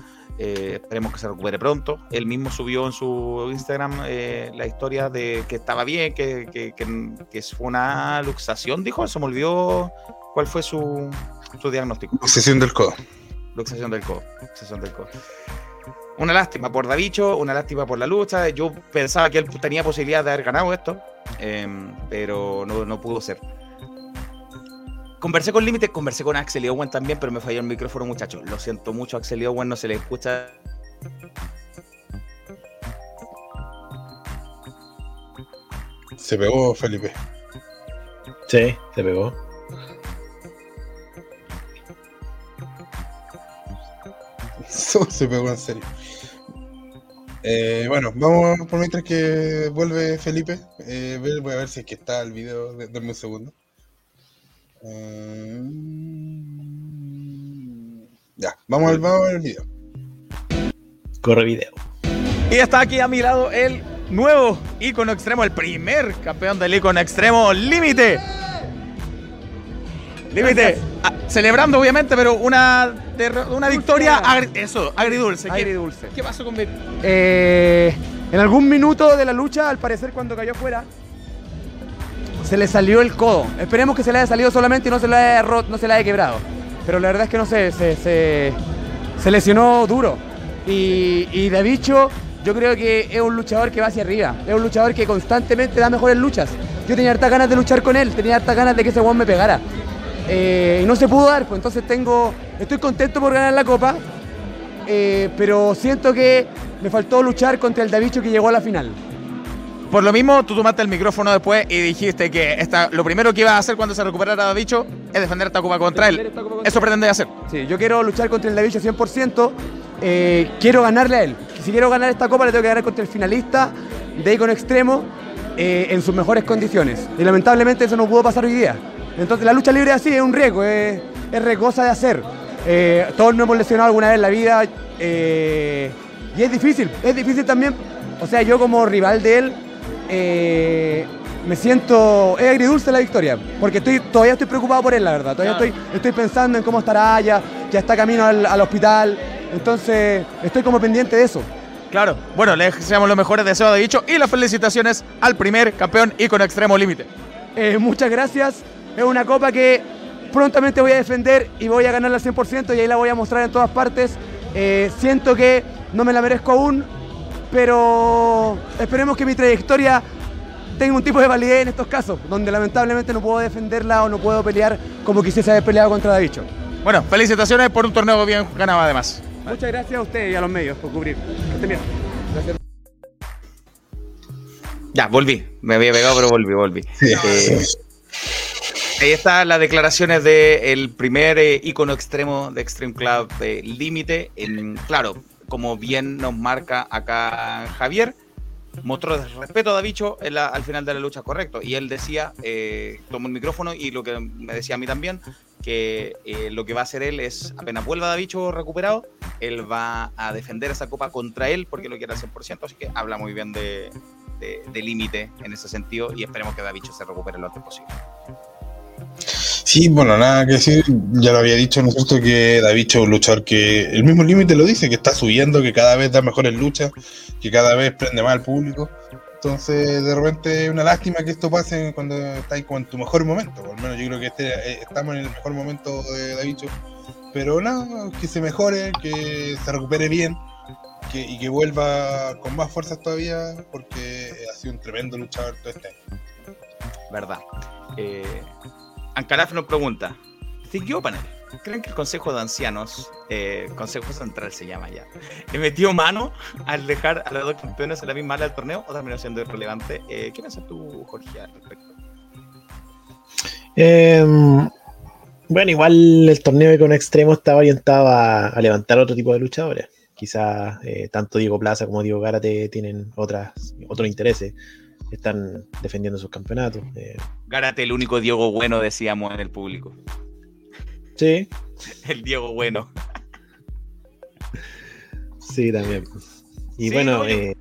Eh, esperemos que se recupere pronto. Él mismo subió en su Instagram eh, la historia de que estaba bien, que, que, que, fue una luxación, dijo. Se me olvidó cuál fue su, su diagnóstico. Luxación del codo. Luxación del codo. Luxación del codo. Una lástima por Davicho, una lástima por la lucha. Yo pensaba que él tenía posibilidad de haber ganado esto, eh, pero no, no pudo ser. Conversé con Límite, conversé con Axel y Owen también, pero me falló el micrófono, muchachos. Lo siento mucho, Axel y Owen, no se le escucha. Se pegó Felipe. Sí, se pegó. se pegó en serio. Eh, bueno, vamos por mientras que vuelve Felipe. Eh, voy a ver si es que está el video. Dame un segundo. Eh, ya, vamos al, vamos al video. Corre video. Y está aquí a mi lado el nuevo icono extremo, el primer campeón del icono extremo, Límite. Límite, ah, celebrando obviamente, pero una, una victoria, eso, agridulce. agridulce. ¿Qué, pasó con eh, En algún minuto de la lucha, al parecer cuando cayó fuera, se le salió el codo. Esperemos que se le haya salido solamente y no se le haya, roto, no se le haya quebrado. Pero la verdad es que no sé, se, se, lesionó duro. Y, y yo creo que es un luchador que va hacia arriba. Es un luchador que constantemente da mejores luchas. Yo tenía hartas ganas de luchar con él, tenía hartas ganas de que ese Juan me pegara. Eh, y no se pudo dar, pues entonces tengo. Estoy contento por ganar la copa. Eh, pero siento que me faltó luchar contra el Davicho que llegó a la final. Por lo mismo, tú tomaste el micrófono después y dijiste que esta, lo primero que ibas a hacer cuando se recuperara Davicho es defender esta copa contra él. Eso pretende hacer. Sí, yo quiero luchar contra el Davicho 100%. Eh, quiero ganarle a él. Si quiero ganar esta copa, le tengo que ganar contra el finalista de Icon Extremo eh, en sus mejores condiciones. Y lamentablemente eso no pudo pasar hoy día. Entonces la lucha libre así es un riesgo, es, es riesgosa de hacer. Eh, todos nos hemos lesionado alguna vez en la vida y es difícil, es difícil también. O sea, yo como rival de él eh, me siento. Es agridulce la victoria, porque estoy, todavía estoy preocupado por él, la verdad. Todavía estoy, estoy pensando en cómo estará ya, ya está camino al, hospital. Entonces, estoy como pendiente de eso. Claro. Bueno, le deseamos los mejores deseos de dicho y las felicitaciones al primer campeón y con extremo límite. Eh, muchas gracias. Es una copa que prontamente voy a defender y voy a ganarla al 100% y ahí la voy a mostrar en todas partes. Eh, siento que no me la merezco aún, pero esperemos que mi trayectoria tenga un tipo de validez en estos casos, donde lamentablemente no puedo defenderla o no puedo pelear como quisiese haber peleado contra Davicho. Bueno, felicitaciones por un torneo bien ganado además. Muchas gracias a usted y a los medios por cubrir. bien. Gracias. Ya, volví. Me había pegado, pero volví, volví. Eh, ahí están las declaraciones del primer eh, icono extremo de Extreme Club de Límite. Claro, como bien nos marca acá Javier, mostró respeto a Davicho al final de la lucha, correcto. Y él decía, eh, tomó el micrófono y lo que me decía a mí también, que eh, lo que va a hacer él es, apenas vuelva Davicho recuperado, él va a defender esa copa contra él porque lo quiere al 100%, así que habla muy bien de límite en ese sentido y esperemos que Davicho se recupere lo antes posible. Sí, bueno, nada que decir, ya lo había dicho, ¿no es cierto? Que David es un luchador que el mismo límite lo dice, que está subiendo, que cada vez da mejores luchas, que cada vez prende más al público. Entonces, de repente es una lástima que esto pase cuando estás como en tu mejor momento. Por lo menos yo creo que este, eh, estamos en el mejor momento de David. Pero nada, que se mejore, que se recupere bien que, y que vuelva con más fuerzas todavía, porque ha sido un tremendo luchador todo este año. Verdad. Eh, Ancaraf nos pregunta, ¿siguió panel? ¿Creen que el Consejo de Ancianos, eh, Consejo Central se llama ya, le metió mano al dejar a los dos campeones en la misma ala del torneo o terminó siendo irrelevante? Eh, ¿Qué piensas tú, Jorge, al respecto? Em, bueno, igual el torneo con extremo estaba orientado a, levantar otro tipo de luchadores. Quizás eh, tanto Diego Plaza como Diego Gárate tienen otras, otros intereses están defendiendo sus campeonatos. Eh. Gárate, el único Diego bueno, decíamos en el público. Sí, El Diego bueno. sí, también. Y Sí, bueno, no, eh,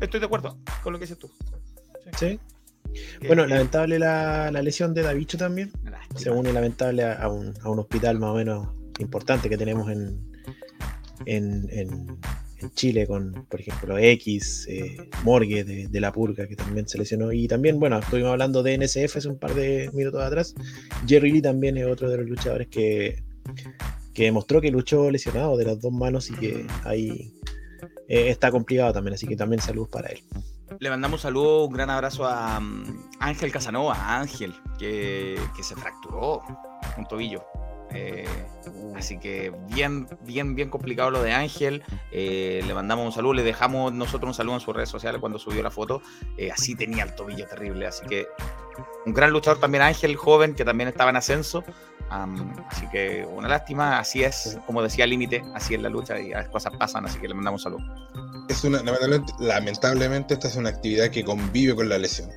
Estoy de acuerdo con lo que dices tú. sí. Bueno, lamentable la, la lesión de Davicho también. Lástima. Se une lamentable a, a un, a un hospital más o menos importante que tenemos en, en, en- en Chile, con, por ejemplo, X, eh, Morgue de, La Purga, que también se lesionó. Y también, bueno, estuvimos hablando de NSF hace un par de minutos atrás. Jerry Lee también es otro de los luchadores que, que demostró que luchó lesionado de las dos manos y que ahí eh, está complicado también. Así que también saludos para él. Le mandamos un saludo, un gran abrazo a mm, Ángel Casanova, Ángel, que, que se fracturó un tobillo. Eh, así que bien, bien, bien complicado lo de Ángel. Eh, le mandamos un saludo, le dejamos nosotros un saludo en sus redes sociales cuando subió la foto. Eh, así tenía el tobillo terrible. Así que un gran luchador también Ángel, joven, que también estaba en ascenso. Am, así que una lástima, así es, como decía Límite, así es la lucha y las cosas pasan, así que le mandamos un saludo. Es una, lamentablemente, lamentablemente esta es una actividad que convive con la lesión.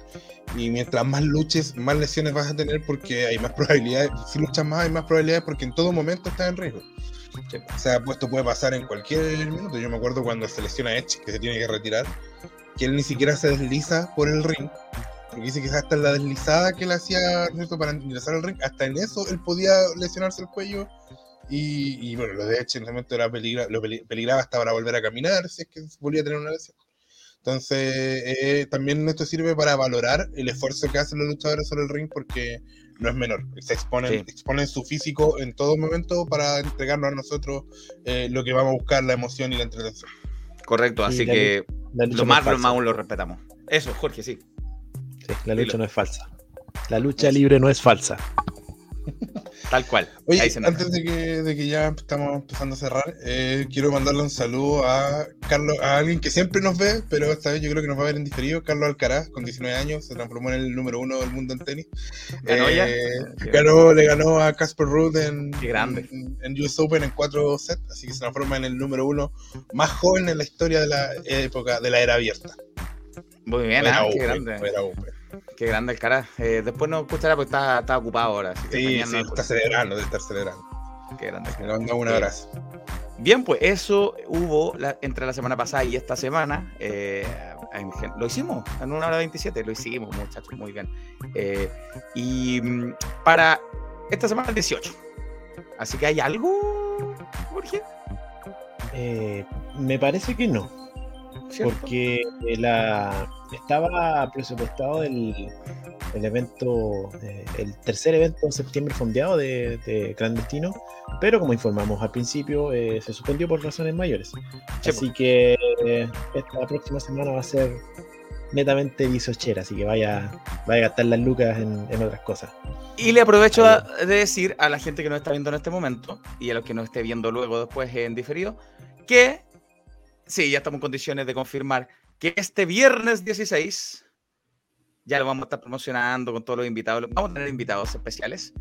Y mientras más luches, más lesiones vas a tener porque hay más probabilidades. Si luchas más, hay más probabilidades porque en todo momento estás en riesgo. O sea, pues esto puede pasar en cualquier minuto. Yo me acuerdo cuando se lesiona Edge, que se tiene que retirar, que él ni siquiera se desliza por el ring. Porque dice que hasta en la deslizada que le hacía ¿cierto? para ingresar al ring, hasta en eso él podía lesionarse el cuello. Y, y bueno, lo de Edge en ese momento era peligra, lo peli- peligraba hasta para volver a caminar, si es que volvía a tener una lesión. Entonces, eh, también esto sirve para valorar el esfuerzo que hacen los luchadores sobre el ring porque no es menor. Se exponen, Sí. exponen su físico en todo momento para entregarnos a nosotros eh, lo que vamos a buscar, la emoción y la entretención. Correcto, Sí, así la que La lo más, lo más aún lo respetamos. Eso, Jorge, sí. Sí, la lucha Dilo. no es falsa. La lucha libre no es falsa. Tal cual. Oye, Ahí se nota. antes de que, de que ya estamos empezando a cerrar, eh, quiero mandarle un saludo a Carlos, a alguien que siempre nos ve, pero esta vez yo creo que nos va a ver en diferido, Carlos Alcaraz, con 19 años, se transformó en el número uno del mundo en tenis. ¿Ganó ya? Eh, ganó, le ganó a Casper Ruud en, Qué grande. en, en US Open en cuatro sets, así que se transforma en el número uno más joven en la historia de la época de la era abierta. Muy bien, Era ah, Open, qué grande. era Open. Qué grande el cara. Eh, después no escuchará porque está, está ocupado ahora. Así que Sí, sí, no está escucha. celebrando, debe estar celebrando. Qué grande. Le mando un abrazo. Bien, pues eso hubo la- entre la semana pasada y esta semana. eh, en lo hicimos en una hora 27, lo hicimos, muchachos, muy bien. Eh, y mm, para esta semana el 18. Así que hay algo, Jorge, Eh, me parece que no, ¿cierto? porque la, estaba presupuestado el, el evento, eh, el tercer evento en septiembre fondeado de, de Clandestino, pero como informamos al principio, eh, se suspendió por razones mayores. Sí, Así que eh, esta próxima semana va a ser netamente disochera, así que vaya, vaya a gastar las lucas en, en otras cosas. Y le aprovecho a- de decir a la gente que nos está viendo en este momento y a los que nos esté viendo luego después en diferido, que sí, ya estamos en condiciones de confirmar que este viernes 16 ya lo vamos a estar promocionando con todos los invitados. Vamos a tener invitados especiales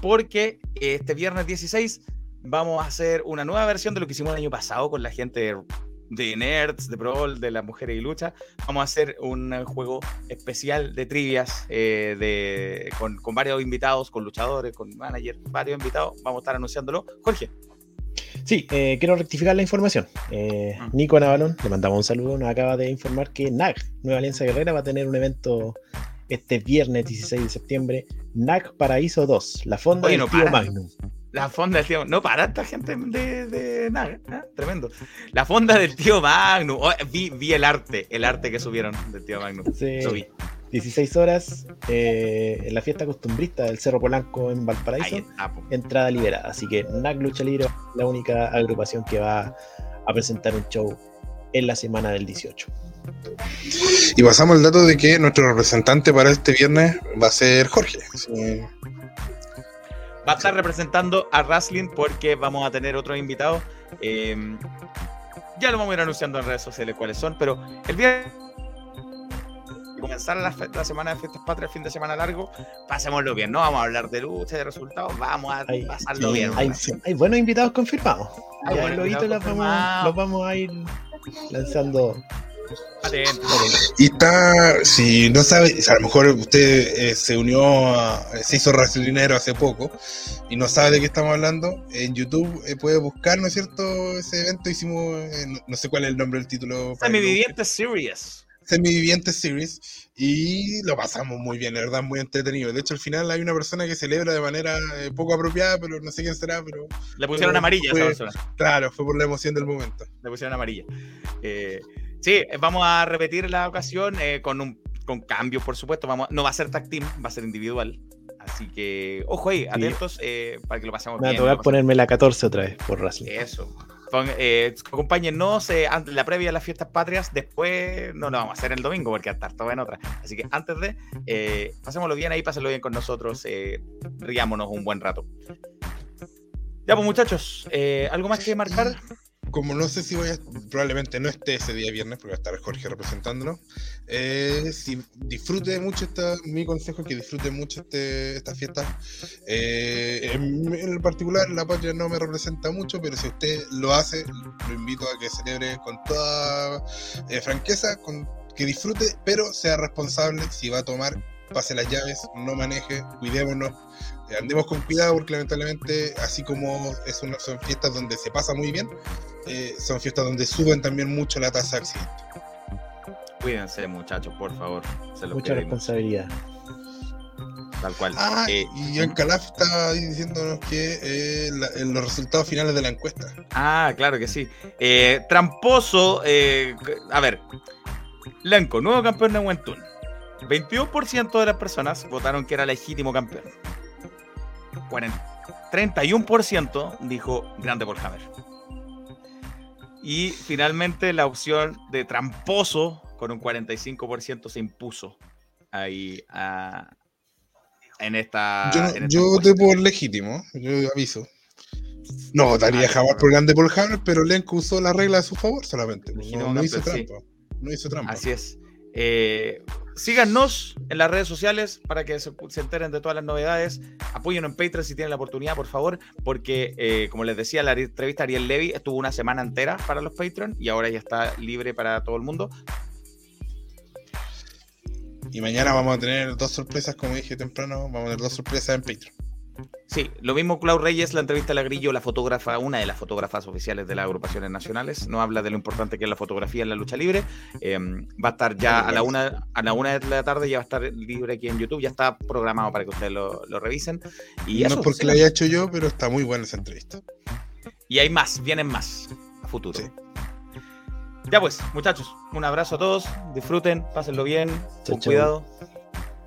porque este viernes 16 vamos a hacer una nueva versión de lo que hicimos el año pasado con la gente de Nerds, de Brawl, de las mujeres y lucha. Vamos a hacer un eh, juego especial de trivias eh, de, con, varios invitados, con luchadores, con managers, varios invitados. Vamos a estar anunciándolo. Jorge, Sí, eh, quiero rectificar la información. Eh, Ah. Nico Navalón, le mandamos un saludo, nos acaba de informar que NAG, Nueva Alianza Guerrera, va a tener un evento este viernes 16 de septiembre, NAG Paraíso 2, la fonda Oye, del no tío para. Magnum. la fonda del tío. No para esta gente de, de nada, ¿eh? tremendo. La fonda del tío Magnum. Oh, vi, vi el arte, el arte que subieron del tío Magnum. Sí, vi. 16 horas eh, en la fiesta costumbrista del Cerro Polanco en Valparaíso. Está, entrada liberada. Así que NAC Lucha Libre es la única agrupación que va a presentar un show en la semana del 18. Y pasamos el dato de que nuestro representante para este viernes va a ser Jorge. Va a estar representando a Wrestling porque vamos a tener otros invitados. Eh, ya lo vamos a ir anunciando en redes sociales cuáles son, pero el viernes comenzar la, fe- la semana de fiestas patrias, fin de semana largo, pasémoslo bien, no vamos a hablar de lucha, de resultados, vamos a Hay- pasarlo sí, bien. Hay, hay buenos invitados confirmados. Hay Ya buenos los vamos, confirmados. los vamos a ir lanzando Atento. Y está, si no sabe, a lo mejor usted eh, se unió, a, se hizo raciocinero hace poco y no sabe de qué estamos hablando, en YouTube eh, puede buscar, ¿no es cierto? Ese evento hicimos, eh, no, no sé cuál es el nombre del título. para que lo busque. Semiviviente Series. Semiviviente Series y lo pasamos muy bien, la verdad, muy entretenido. De hecho, al final hay una persona que celebra de manera eh, poco apropiada, pero no sé quién será, pero Le pusieron Pero amarilla a fue- esa persona. claro, fue por la emoción del momento. Le pusieron amarilla. Eh, sí, vamos a repetir la ocasión eh, con un con cambios, por supuesto. Vamos, no va a ser tag team, va a ser individual. Así que, ojo ahí, atentos eh, para que lo pasemos a bien. tocar lo pasemos- ponerme la 14 otra vez por wrestling. Eso. Eh, eh, antes, la previa de las fiestas patrias. Después no lo vamos a hacer el domingo porque va a estar todo en otra. Así que antes de, eh, pasémoslo bien ahí, pásenlo bien con nosotros. Eh, riámonos un buen rato. Ya, pues muchachos, eh, ¿algo más que marcar? Como no sé si voy a, probablemente no esté ese día viernes, porque va a estar Jorge representándonos. eh, si disfrute mucho esta, mi consejo es que disfrute mucho este, esta fiesta. Eh, en, en particular, la patria no me representa mucho, pero si usted lo hace, lo invito a que celebre con toda eh, franqueza, que disfrute, pero sea responsable si va a tomar. Pase las llaves, no maneje, cuidémonos, andemos con cuidado porque lamentablemente, así como es una, son fiestas donde se pasa muy bien, eh, son fiestas donde suben también mucho la tasa de accidentes. Cuídense, muchachos, por favor. Se los Mucha responsabilidad. tal cual. Ah, Eh, y Ian Calaf está diciéndonos que eh, la- eh, los resultados finales de la encuesta. Ah, claro que sí. Eh, tramposo, eh, a ver. Lenco, nuevo campeón de Wentun. 22% de las personas votaron que era legítimo campeón. 40 31% dijo grande por Hammer. Y finalmente la opción de tramposo con un 45% se impuso ahí a- en esta. yo en esta yo voté por legítimo, yo aviso. No votaría Ah, jamás por grande por Hammer, pero Lenko usó la regla a su favor solamente. pues, No, no hizo sí. trampa. No hizo trampa. Así es. Eh, síganos en las redes sociales para que se, enteren de todas las novedades. Apóyenos en Patreon si tienen la oportunidad, por favor, porque eh, como les decía, la entrevista a Ariel Levy estuvo una semana entera para los Patreon y ahora ya está libre para todo el mundo. Y mañana vamos a tener dos sorpresas, como dije temprano, vamos a tener dos sorpresas en Patreon. Sí, lo mismo Clau Reyes, la entrevista a la Grillo, la fotógrafa, una de las fotógrafas oficiales de las agrupaciones nacionales, nos habla de lo importante que es la fotografía en la lucha libre. Eh, va a estar ya a la una, a la una de la tarde, ya va a estar libre aquí en YouTube, ya está programado para que ustedes lo, lo revisen. Y no eso, es porque sí. la haya hecho yo, pero está muy buena esa entrevista. Y hay más, vienen más a futuro. Sí. Ya pues, muchachos, un abrazo a todos, disfruten, pásenlo bien, Chau, con chau. cuidado.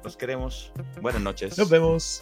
Los queremos. Buenas noches. Nos vemos.